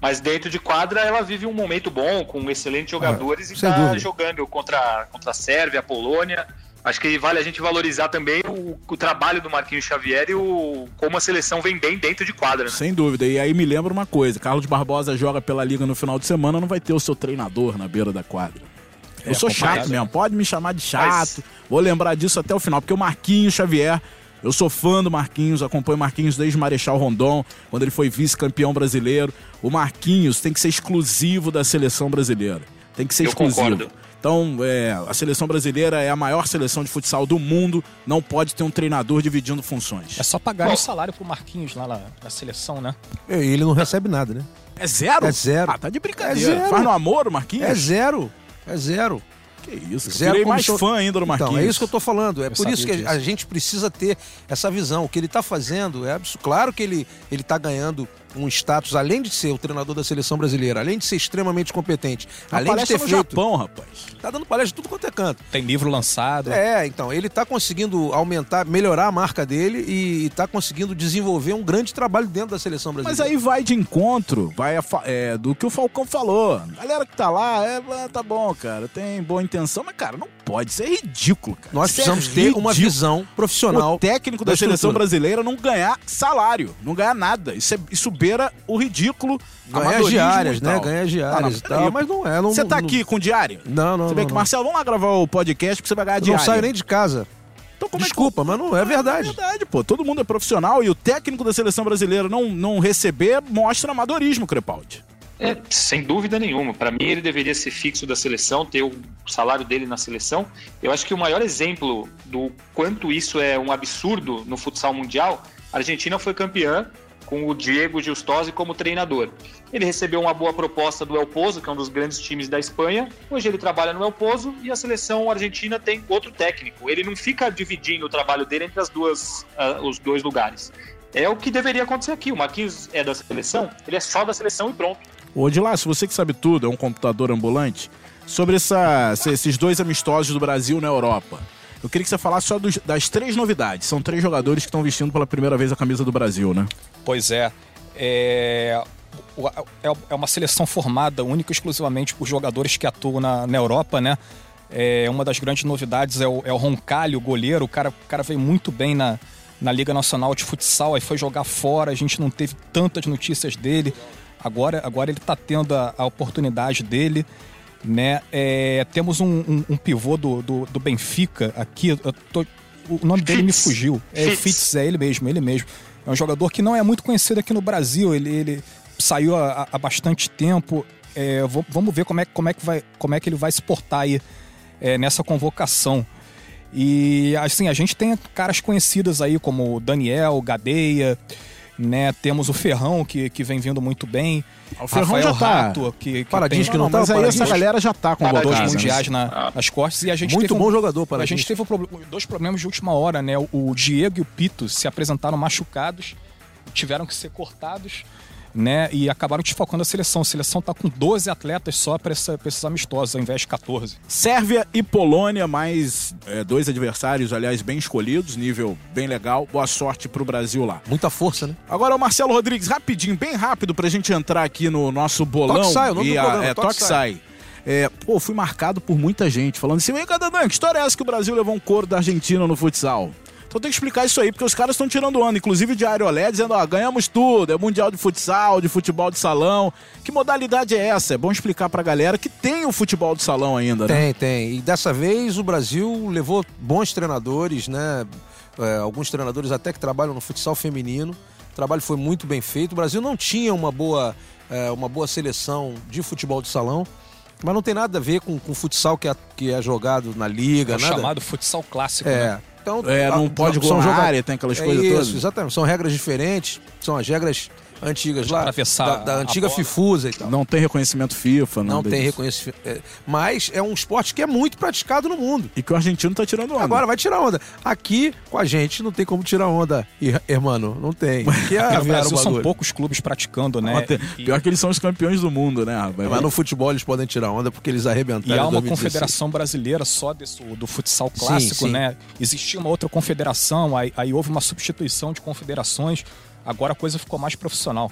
Speaker 4: mas dentro de quadra ela vive um momento bom, com excelentes jogadores e
Speaker 2: Ah, sem
Speaker 4: está jogando contra, contra a Sérvia, a Polônia. Acho que vale a gente valorizar também o, o trabalho do Marquinhos Xavier e o, como a seleção vem bem dentro de quadra. Né?
Speaker 1: sem dúvida. E aí me lembra uma coisa, Carlos Barbosa joga pela Liga no final de semana, não vai ter o seu treinador na beira da quadra. Eu
Speaker 3: É
Speaker 1: sou chato mesmo, pode me chamar de chato.
Speaker 4: Mas-
Speaker 1: Vou lembrar disso até o final, porque o Marquinhos Xavier, eu sou fã do Marquinhos, acompanho o Marquinhos desde Marechal Rondon, quando ele foi vice-campeão brasileiro. O Marquinhos tem que ser exclusivo da seleção brasileira. Tem que ser
Speaker 4: Eu
Speaker 1: exclusivo.
Speaker 4: concordo.
Speaker 1: Então, é, a seleção brasileira é a maior seleção de futsal do mundo, não pode ter um treinador dividindo funções.
Speaker 3: É só pagar
Speaker 4: Bom.
Speaker 3: o salário pro Marquinhos lá na, na seleção, né?
Speaker 2: E ele não recebe nada, né?
Speaker 1: É zero?
Speaker 2: É zero.
Speaker 1: Ah, tá de brincadeira.
Speaker 2: É zero.
Speaker 1: Faz no amor o Marquinhos?
Speaker 2: É zero. É zero.
Speaker 1: Que isso,
Speaker 2: Zero
Speaker 1: Virei mais
Speaker 2: comissão-
Speaker 1: fã ainda do Marquinhos.
Speaker 2: Então, é isso que eu tô falando. É por
Speaker 3: sabia
Speaker 2: isso que a-
Speaker 3: disso.
Speaker 2: a gente precisa ter essa visão. O que ele tá fazendo é absurdo. Claro que ele, ele tá ganhando um status, além de ser o treinador da seleção brasileira, além de ser extremamente competente,
Speaker 1: Uma
Speaker 2: além de ter
Speaker 1: no
Speaker 2: feito.
Speaker 1: Japão, rapaz.
Speaker 2: Tá dando palestra de tudo quanto é canto.
Speaker 3: Tem livro lançado.
Speaker 2: É, então, ele tá conseguindo aumentar, melhorar a marca dele e, e tá conseguindo desenvolver um grande trabalho dentro da seleção
Speaker 1: Mas
Speaker 2: brasileira.
Speaker 1: aí vai de encontro, vai a é, do que o Falcão falou. Galera que tá lá, é, é, tá bom, cara, tem boa intenção, mas, cara, não pode ser ridículo, cara.
Speaker 2: Nós
Speaker 1: Isso é
Speaker 2: precisamos ter uma visão profissional.
Speaker 1: O técnico da,
Speaker 2: da
Speaker 1: seleção
Speaker 2: estrutura.
Speaker 1: brasileira não ganhar salário, não ganhar nada. Isso, é, isso beira o ridículo,
Speaker 2: Ganha diárias,
Speaker 1: e
Speaker 2: né? Ganha
Speaker 1: Ah,
Speaker 2: diárias
Speaker 1: não,
Speaker 2: e
Speaker 1: peraí.
Speaker 2: tal, mas não é. Não,
Speaker 1: Você tá
Speaker 2: não-
Speaker 1: aqui com diário?
Speaker 2: Não, não.
Speaker 1: Você vê
Speaker 2: não,
Speaker 1: que. Marcelo, vamos lá gravar o podcast porque você vai ganhar
Speaker 2: Eu
Speaker 1: diário.
Speaker 2: não saio nem de casa.
Speaker 1: Então, como é que-
Speaker 2: Desculpa, mas não é verdade.
Speaker 1: É verdade, pô. Todo mundo é profissional e o técnico da seleção brasileira não, não receber mostra amadorismo, Crepaldi.
Speaker 9: É, sem dúvida nenhuma. Para mim, ele deveria ser fixo da seleção, ter o salário dele na seleção. Eu acho que o maior exemplo do quanto isso é um absurdo no futsal mundial, a Argentina foi campeã com o Diego Giustosi como treinador. Ele recebeu uma boa proposta do El Pozo, que é um dos grandes times da Espanha. Hoje ele trabalha no El Pozo e a seleção argentina tem outro técnico. Ele não fica dividindo o trabalho dele entre as duas, ah, os dois lugares. É o que deveria acontecer aqui. O Marquinhos é da seleção, ele é só da seleção e pronto.
Speaker 1: Ô, de lá, se você que sabe tudo, é um computador ambulante, sobre essa- esses dois amistosos do Brasil na Europa. Eu queria que você falasse só dos- das três novidades. São três jogadores que estão vestindo pela primeira vez a camisa do Brasil, né?
Speaker 3: Pois é. É, é- é uma seleção formada única e exclusivamente por jogadores que atuam na, na Europa, né? É, uma das grandes novidades é o, é o Roncalho, o goleiro. O cara, o cara veio muito bem na, na Liga Nacional de Futsal, aí foi jogar fora, a gente não teve tantas notícias dele. Agora, agora ele está tendo a, a oportunidade dele. Né? É, temos um, um- um pivô do, do, do Benfica aqui. tô- o nome dele me
Speaker 9: Fitz.
Speaker 3: fugiu. É o
Speaker 9: Fitz.
Speaker 3: Fitz, é ele mesmo, ele mesmo. É um jogador que não é muito conhecido aqui no Brasil. Ele, ele saiu há, há bastante tempo. É, vamos ver como é, como, é que vai, como é que ele vai se portar aí é, nessa convocação. E assim, a gente tem caras conhecidos aí como o Daniel, Gadeia, né? Temos o Ferrão, que, que vem vindo muito bem.
Speaker 1: O Ferrão
Speaker 3: Rafael
Speaker 1: já tá
Speaker 3: Rato, que, que
Speaker 2: Paradinho
Speaker 3: tem
Speaker 2: que não tá,
Speaker 1: mas aí essa galera já tá com
Speaker 3: dois mundiais na- nas costas. E a gente
Speaker 2: Muito
Speaker 3: teve um-
Speaker 2: bom jogador, para
Speaker 3: a gente teve um dois problemas de última hora, né? O Diego e o Pito se apresentaram machucados, tiveram que ser cortados, né? E acabaram desfocando a seleção. A seleção tá com 12 atletas só para esses amistosos, ao invés de 14.
Speaker 1: Sérvia e Polônia, mais é, dois adversários, aliás, bem escolhidos, nível bem legal. Boa sorte pro Brasil lá.
Speaker 2: Muita força, né?
Speaker 1: Agora o Marcelo Rodrigues, rapidinho, bem rápido pra gente entrar aqui no nosso bolão.
Speaker 2: Toque sai, o nome
Speaker 1: e
Speaker 2: do
Speaker 1: a-
Speaker 2: programa,
Speaker 1: é,
Speaker 2: toque
Speaker 1: toque
Speaker 2: sai.
Speaker 1: sai. É, pô, fui marcado por muita gente falando assim, ei, Cadadan, que história é essa que o Brasil levou um couro da Argentina no futsal? Então tem que explicar isso aí, porque os caras estão tirando onda, inclusive o Diário Olé, dizendo, ó, ganhamos tudo, é mundial de futsal, de futebol de salão. Que modalidade é essa? É bom explicar pra galera que tem o futebol de salão ainda, né?
Speaker 2: Tem, tem. E dessa vez o Brasil levou bons treinadores, né? É, alguns treinadores até que trabalham no futsal feminino. O trabalho foi muito bem feito. O Brasil não tinha uma boa, é, uma boa seleção de futebol de salão. Mas não tem nada a ver com o futsal que é, que é jogado na liga,
Speaker 3: É o
Speaker 2: nada.
Speaker 3: chamado futsal clássico,
Speaker 2: É.
Speaker 3: né?
Speaker 2: Então,
Speaker 1: É, não
Speaker 2: a-
Speaker 1: pode gol
Speaker 2: são
Speaker 1: na
Speaker 2: joga-
Speaker 1: área, tem aquelas
Speaker 2: é
Speaker 1: coisas
Speaker 2: isso,
Speaker 1: todas.
Speaker 2: exatamente. São regras diferentes, são as regras antigas lá, da, da antiga. Fifusa e tal.
Speaker 1: Não tem reconhecimento FIFA,
Speaker 2: Não
Speaker 1: nada
Speaker 2: tem
Speaker 1: disso.
Speaker 2: reconhecimento. é, mas é um esporte que é muito praticado no mundo.
Speaker 1: E que o argentino tá tirando onda.
Speaker 2: Agora vai tirar onda. Aqui, com a gente, não tem como tirar onda, ir- irmão. Não tem. Aqui é
Speaker 3: E no Brasil são poucos clubes praticando, né?
Speaker 1: Até-
Speaker 3: E-
Speaker 1: Pior que eles são os campeões do mundo, né, rapaz?
Speaker 2: Mas no futebol eles podem tirar onda porque eles
Speaker 3: E
Speaker 2: arrebentaram
Speaker 3: há
Speaker 2: em
Speaker 3: uma
Speaker 2: 2016.
Speaker 3: confederação brasileira só desse, do futsal clássico,
Speaker 2: sim.
Speaker 3: né? Existia uma outra confederação, aí, aí houve uma substituição de confederações, agora a coisa ficou mais profissional.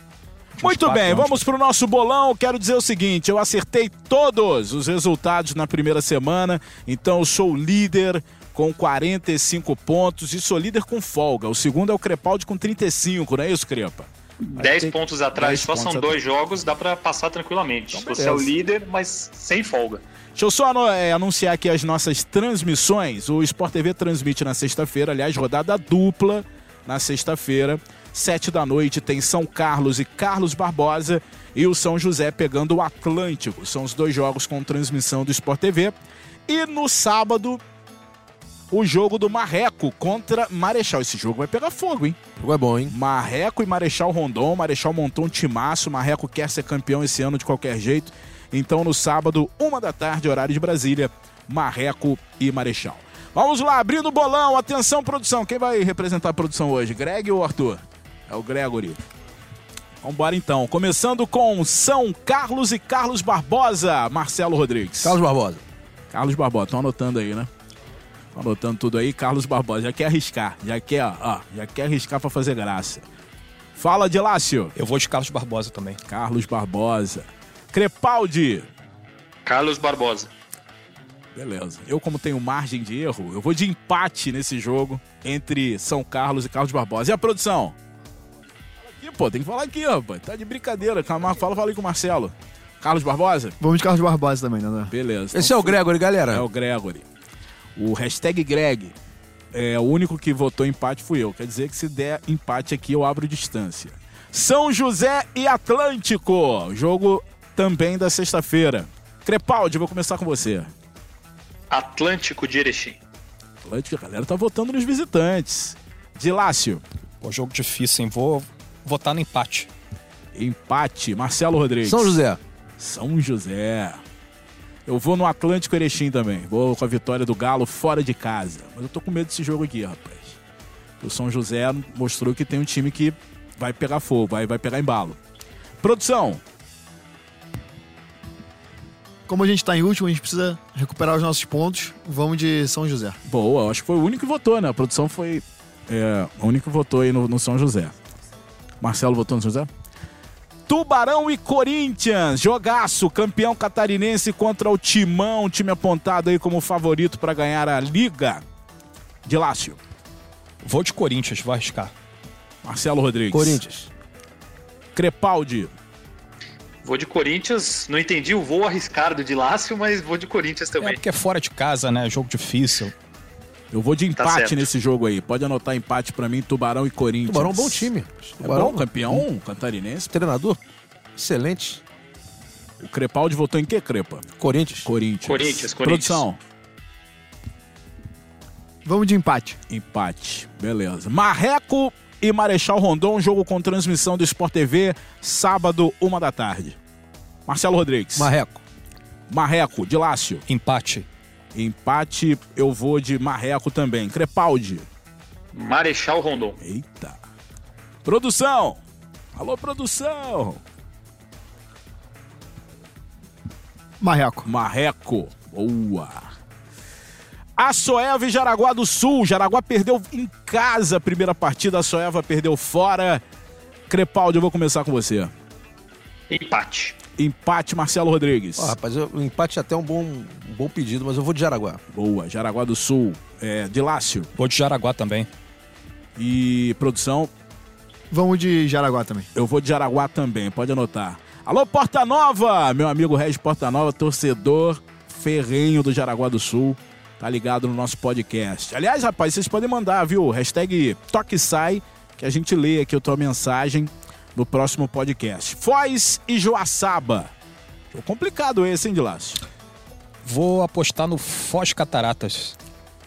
Speaker 1: Muito bem,
Speaker 3: anos.
Speaker 1: vamos pro nosso bolão. Quero dizer o seguinte: eu acertei todos os resultados na primeira semana, então eu sou o líder com 45 pontos e sou líder com folga. O segundo é o Crepaldi com 35, não é isso, Crepa?
Speaker 9: 10
Speaker 1: tem-
Speaker 9: pontos atrás,
Speaker 1: 10
Speaker 9: só são
Speaker 1: pontos
Speaker 9: dois jogos, dá pra passar tranquilamente.
Speaker 1: Então,
Speaker 9: Você é o líder, mas sem folga.
Speaker 1: Deixa eu só é, anunciar aqui as nossas transmissões. O Sport TV transmite na sexta-feira, aliás, rodada dupla na sexta-feira. Sete da noite tem São Carlos e Carlos Barbosa e o São José pegando o Atlântico. São os dois jogos com transmissão do Sport TV. E no sábado, o jogo do Marreco contra Marechal. Esse jogo vai pegar fogo, hein?
Speaker 2: O jogo é bom, hein?
Speaker 1: Marreco e Marechal Rondon. Marechal montou um timaço. Marreco quer ser campeão esse ano de qualquer jeito. Então, no sábado, uma da tarde, horário de Brasília, Marreco e Marechal. Vamos lá, abrindo o bolão. Atenção, produção. Quem vai representar a produção hoje? Greg ou Arthur? É o Gregory. Vambora então. Começando com São Carlos e Carlos Barbosa. Marcelo Rodrigues.
Speaker 2: Carlos Barbosa.
Speaker 1: Carlos Barbosa. Estão anotando aí, né? Estão anotando tudo aí. Carlos Barbosa. Já quer arriscar. Já quer, ó. Já quer arriscar pra fazer graça. Fala, de Lácio.
Speaker 3: Eu vou de Carlos Barbosa também.
Speaker 1: Carlos Barbosa. Crepaldi.
Speaker 9: Carlos Barbosa.
Speaker 1: Beleza. Eu, como tenho margem de erro, eu vou de empate nesse jogo entre São Carlos e Carlos Barbosa. E a produção? Pô. Tem que falar aqui, rapaz. Tá de brincadeira. Calma, fala, fala aí com o Marcelo. Carlos Barbosa?
Speaker 10: Vamos de Carlos Barbosa também, né?
Speaker 1: Beleza.
Speaker 2: Esse é o Gregory, galera.
Speaker 1: É o Gregory. O hashtag Greg. É, o único que votou empate fui eu. Quer dizer que se der empate aqui, eu abro distância. São José e Atlântico. Jogo também da sexta-feira. Crepaldi, vou começar com você.
Speaker 9: Atlântico de Erechim.
Speaker 1: Atlântico, a galera tá votando nos visitantes. Dilácio.
Speaker 3: Pô, jogo difícil, hein? Vou votar no empate.
Speaker 1: Empate. Marcelo Rodrigues.
Speaker 2: São José.
Speaker 1: São José. Eu vou no Atlântico Erechim também. Vou com a vitória do Galo fora de casa. Mas eu tô com medo desse jogo aqui, rapaz. O São José mostrou que tem um time que vai pegar fogo, vai, vai pegar embalo. Produção.
Speaker 10: Como a gente tá em último, a gente precisa recuperar os nossos pontos. Vamos de São José.
Speaker 1: Boa, acho que foi o único que votou, né? A produção foi é, o único que votou aí no, no São José. Marcelo votou no São José? Tubarão e Corinthians, jogaço, campeão catarinense contra o Timão, time apontado aí como favorito para ganhar a Liga. De Lácio.
Speaker 3: Vou de Corinthians, vou arriscar.
Speaker 1: Marcelo Rodrigues.
Speaker 2: Corinthians.
Speaker 1: Crepaldi.
Speaker 9: Vou de Corinthians. Não entendi o voo arriscado de Lácio, mas vou de Corinthians
Speaker 3: É
Speaker 9: também.
Speaker 3: porque é fora de casa, né? Jogo difícil.
Speaker 1: Eu vou de
Speaker 9: Tá
Speaker 1: empate
Speaker 9: certo.
Speaker 1: nesse jogo aí. Pode anotar empate para mim, Tubarão e Corinthians.
Speaker 2: Tubarão é um bom time.
Speaker 1: É
Speaker 2: Tubarão,
Speaker 1: bom, campeão catarinense.
Speaker 2: Treinador. Excelente.
Speaker 1: O Crepaldi votou em que, Crepa?
Speaker 2: Corinthians.
Speaker 1: Corinthians.
Speaker 9: Corinthians, Corinthians.
Speaker 1: Produção.
Speaker 10: Vamos de empate.
Speaker 1: Empate. Beleza. Marreco e Marechal Rondon, jogo com transmissão do Sport TV, sábado, uma da tarde. Marcelo Rodrigues.
Speaker 2: Marreco.
Speaker 1: Marreco, de Lácio.
Speaker 3: Empate.
Speaker 1: Empate, eu vou de Marreco também. Crepaldi.
Speaker 9: Marechal Rondon.
Speaker 1: Eita. Produção. Alô, produção.
Speaker 10: Marreco.
Speaker 1: Marreco. Boa. A Soeva e Jaraguá do Sul. Jaraguá perdeu em casa a primeira partida. A Soeva perdeu fora. Crepaldi, eu vou começar com você.
Speaker 9: Empate.
Speaker 1: Empate, Marcelo Rodrigues.
Speaker 2: Ó, rapaz, o empate é até um bom, um bom pedido, mas eu vou de Jaraguá.
Speaker 1: Boa. Jaraguá do Sul. É, de Lácio.
Speaker 3: Vou de Jaraguá também.
Speaker 1: E produção,
Speaker 10: Vamos de Jaraguá também.
Speaker 1: eu vou de Jaraguá também. Pode anotar. Alô, Porta Nova! Meu amigo Regis Porta Nova, torcedor ferrenho do Jaraguá do Sul. Tá ligado no nosso podcast. Aliás, rapaz, vocês podem mandar, viu? Hashtag Toque Sai, que a gente lê aqui a tua mensagem no próximo podcast. Foz e Joaçaba. Jogo complicado esse, hein, de Lácio?
Speaker 3: Vou apostar no Foz Cataratas.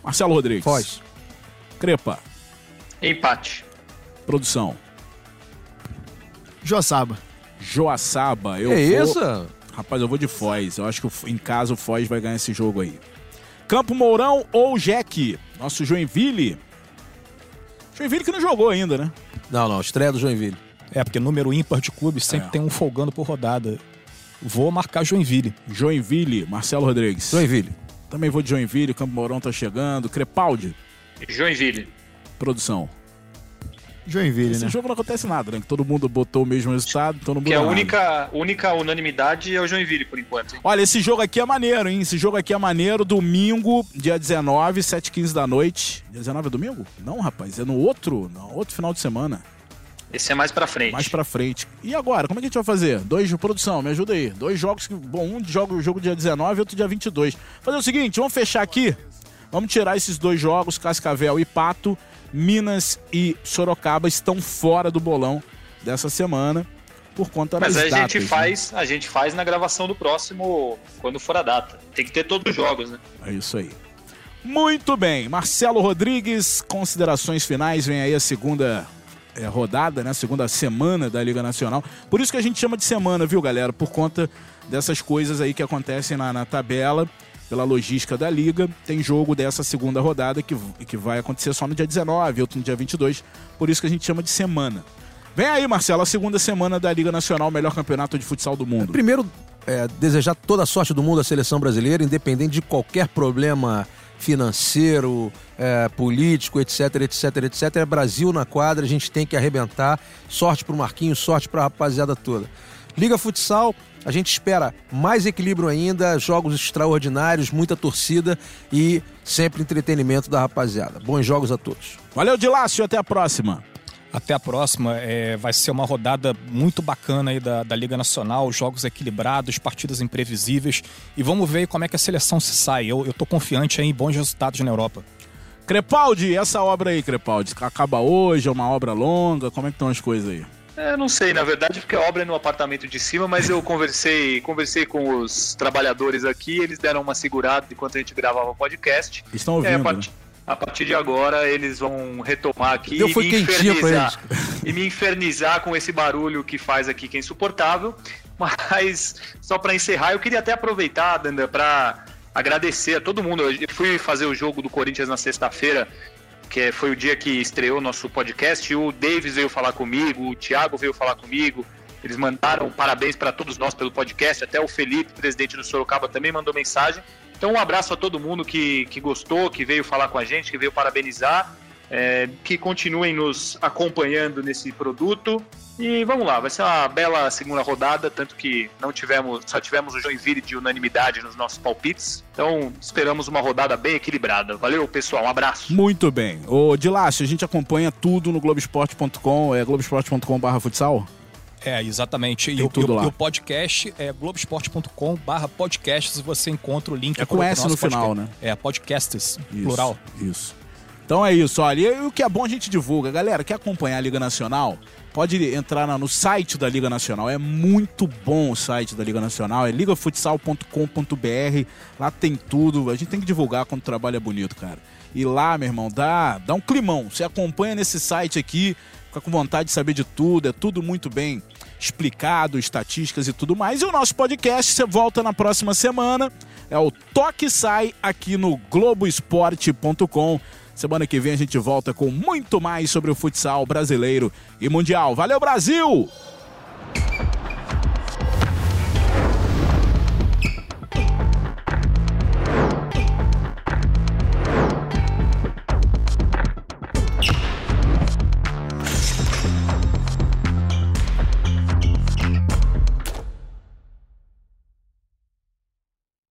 Speaker 1: Marcelo Rodrigues.
Speaker 2: Foz.
Speaker 1: Crepa.
Speaker 9: Empate.
Speaker 1: Produção.
Speaker 10: Joaçaba.
Speaker 1: Joaçaba. Eu
Speaker 2: é
Speaker 1: vou...
Speaker 2: isso?
Speaker 1: Rapaz, eu vou de Foz. Eu acho que em casa o Foz vai ganhar esse jogo aí. Campo Mourão ou Jack? Nosso Joinville. Joinville que não jogou ainda, né?
Speaker 2: Não, não. Estreia do Joinville.
Speaker 3: É, porque número ímpar de clubes sempre
Speaker 1: É.
Speaker 3: tem um folgando por rodada. Vou marcar Joinville.
Speaker 1: Joinville, Marcelo Rodrigues.
Speaker 2: Joinville.
Speaker 1: Também vou de Joinville, Campo Mourão tá chegando. Crepaldi,
Speaker 9: Joinville.
Speaker 1: produção.
Speaker 10: Joinville,
Speaker 1: Esse
Speaker 10: né?
Speaker 1: jogo não acontece nada, né? Todo mundo botou o mesmo resultado, então não
Speaker 9: Que é a
Speaker 1: nada.
Speaker 9: única, única unanimidade é o Joinville, por enquanto. hein?
Speaker 1: Olha, esse jogo aqui é maneiro, hein? Esse jogo aqui é maneiro. Domingo, dia 19, 7h15 da noite. Dia 19 é domingo? Não, rapaz, é no outro, no outro final de semana.
Speaker 9: Esse é mais pra frente.
Speaker 1: Mais pra frente. E agora, como é que a gente vai fazer? Dois de produção, me ajuda aí. Dois jogos que. Bom, um joga o jogo dia 19 e outro dia 22. Fazer o seguinte, vamos fechar aqui. Vamos tirar esses dois jogos, Cascavel e Pato. Minas e Sorocaba estão fora do bolão dessa semana por conta
Speaker 9: Mas
Speaker 1: das
Speaker 9: aí a
Speaker 1: datas.
Speaker 9: gente
Speaker 1: né?
Speaker 9: faz, a gente faz na gravação do próximo, quando for a data. Tem que ter todos os jogos, né?
Speaker 1: É isso aí. Muito bem. Marcelo Rodrigues, considerações finais. Vem aí a segunda rodada, né? Segunda semana da Liga Nacional. Por isso que a gente chama de semana, viu, galera? Por conta dessas coisas aí que acontecem na, na tabela, pela logística da Liga. Tem jogo dessa segunda rodada que, que vai acontecer só no dia 19, outro no dia 22. Por isso que a gente chama de semana. Vem aí, Marcelo, a segunda semana da Liga Nacional, melhor campeonato de futsal do mundo.
Speaker 2: Primeiro, é, desejar toda a sorte do mundo à seleção brasileira, independente de qualquer problema financeiro, é, político, etc, etc, etc. É Brasil na quadra, a gente tem que arrebentar. Sorte pro Marquinhos, sorte pra rapaziada toda. Liga Futsal, a gente espera mais equilíbrio ainda, jogos extraordinários, muita torcida e sempre entretenimento da rapaziada. Bons jogos a todos.
Speaker 1: Valeu, Dilácio, até a próxima.
Speaker 3: Até a próxima. É, vai ser uma rodada muito bacana aí da, da Liga Nacional, jogos equilibrados, partidas imprevisíveis. E vamos ver como é que a seleção se sai. Eu, eu tô confiante em bons resultados na Europa.
Speaker 1: Crepaldi, essa obra aí, Crepaldi, acaba hoje, é uma obra longa, como é que estão as coisas aí?
Speaker 4: É, não sei, na verdade, porque a obra é no apartamento de cima, mas eu conversei, conversei com os trabalhadores aqui, eles deram uma segurada enquanto a gente gravava o podcast.
Speaker 1: Estão ouvindo,
Speaker 4: É, a,
Speaker 1: né?
Speaker 4: A partir de agora eles vão retomar aqui
Speaker 2: Deu
Speaker 4: e me infernizar. E me infernizar com esse barulho que faz aqui que é insuportável. Mas, só para encerrar, eu queria até aproveitar, Danda, para agradecer a todo mundo. Eu fui fazer o jogo do Corinthians na sexta-feira, que foi o dia que estreou nosso podcast. O Davis veio falar comigo, o Thiago veio falar comigo. Eles mandaram parabéns para todos nós pelo podcast. Até o Felipe, presidente do Sorocaba, também mandou mensagem. Então, um abraço a todo mundo que, que gostou, que veio falar com a gente, que veio parabenizar. É, que continuem nos acompanhando nesse produto. E vamos lá, vai ser uma bela segunda rodada, tanto que não tivemos, só tivemos o Joinville de unanimidade nos nossos palpites. Então, esperamos uma rodada bem equilibrada. Valeu, pessoal, um abraço.
Speaker 1: Muito bem. Ô, Dilácio, a gente acompanha tudo no Globoesporte.com, é globoesporte.com.br futsal?
Speaker 3: É, exatamente.
Speaker 1: Tem
Speaker 3: E, o-
Speaker 1: tudo
Speaker 3: e
Speaker 1: lá.
Speaker 3: e o podcast é globesport.com barra podcasts, você encontra o link
Speaker 1: É com S no final,
Speaker 3: podcast. É, podcasts,
Speaker 1: Isso,
Speaker 3: plural.
Speaker 1: Isso. Então é isso, olha. E o que é bom a gente divulga. Galera, quer acompanhar a Liga Nacional? Pode entrar no site da Liga Nacional. É muito bom o site da Liga Nacional. É ligafutsal.com.br. Lá tem tudo. A gente tem que divulgar quando o trabalho é bonito, cara. E lá, meu irmão, dá, dá um climão. Você acompanha nesse site aqui, fica com vontade de saber de tudo. É tudo muito bem explicado, estatísticas e tudo mais. E o nosso podcast, você volta na próxima semana. É o Toque Sai aqui no Globoesporte.com. Semana que vem a gente volta com muito mais sobre o futsal brasileiro e mundial. Valeu, Brasil!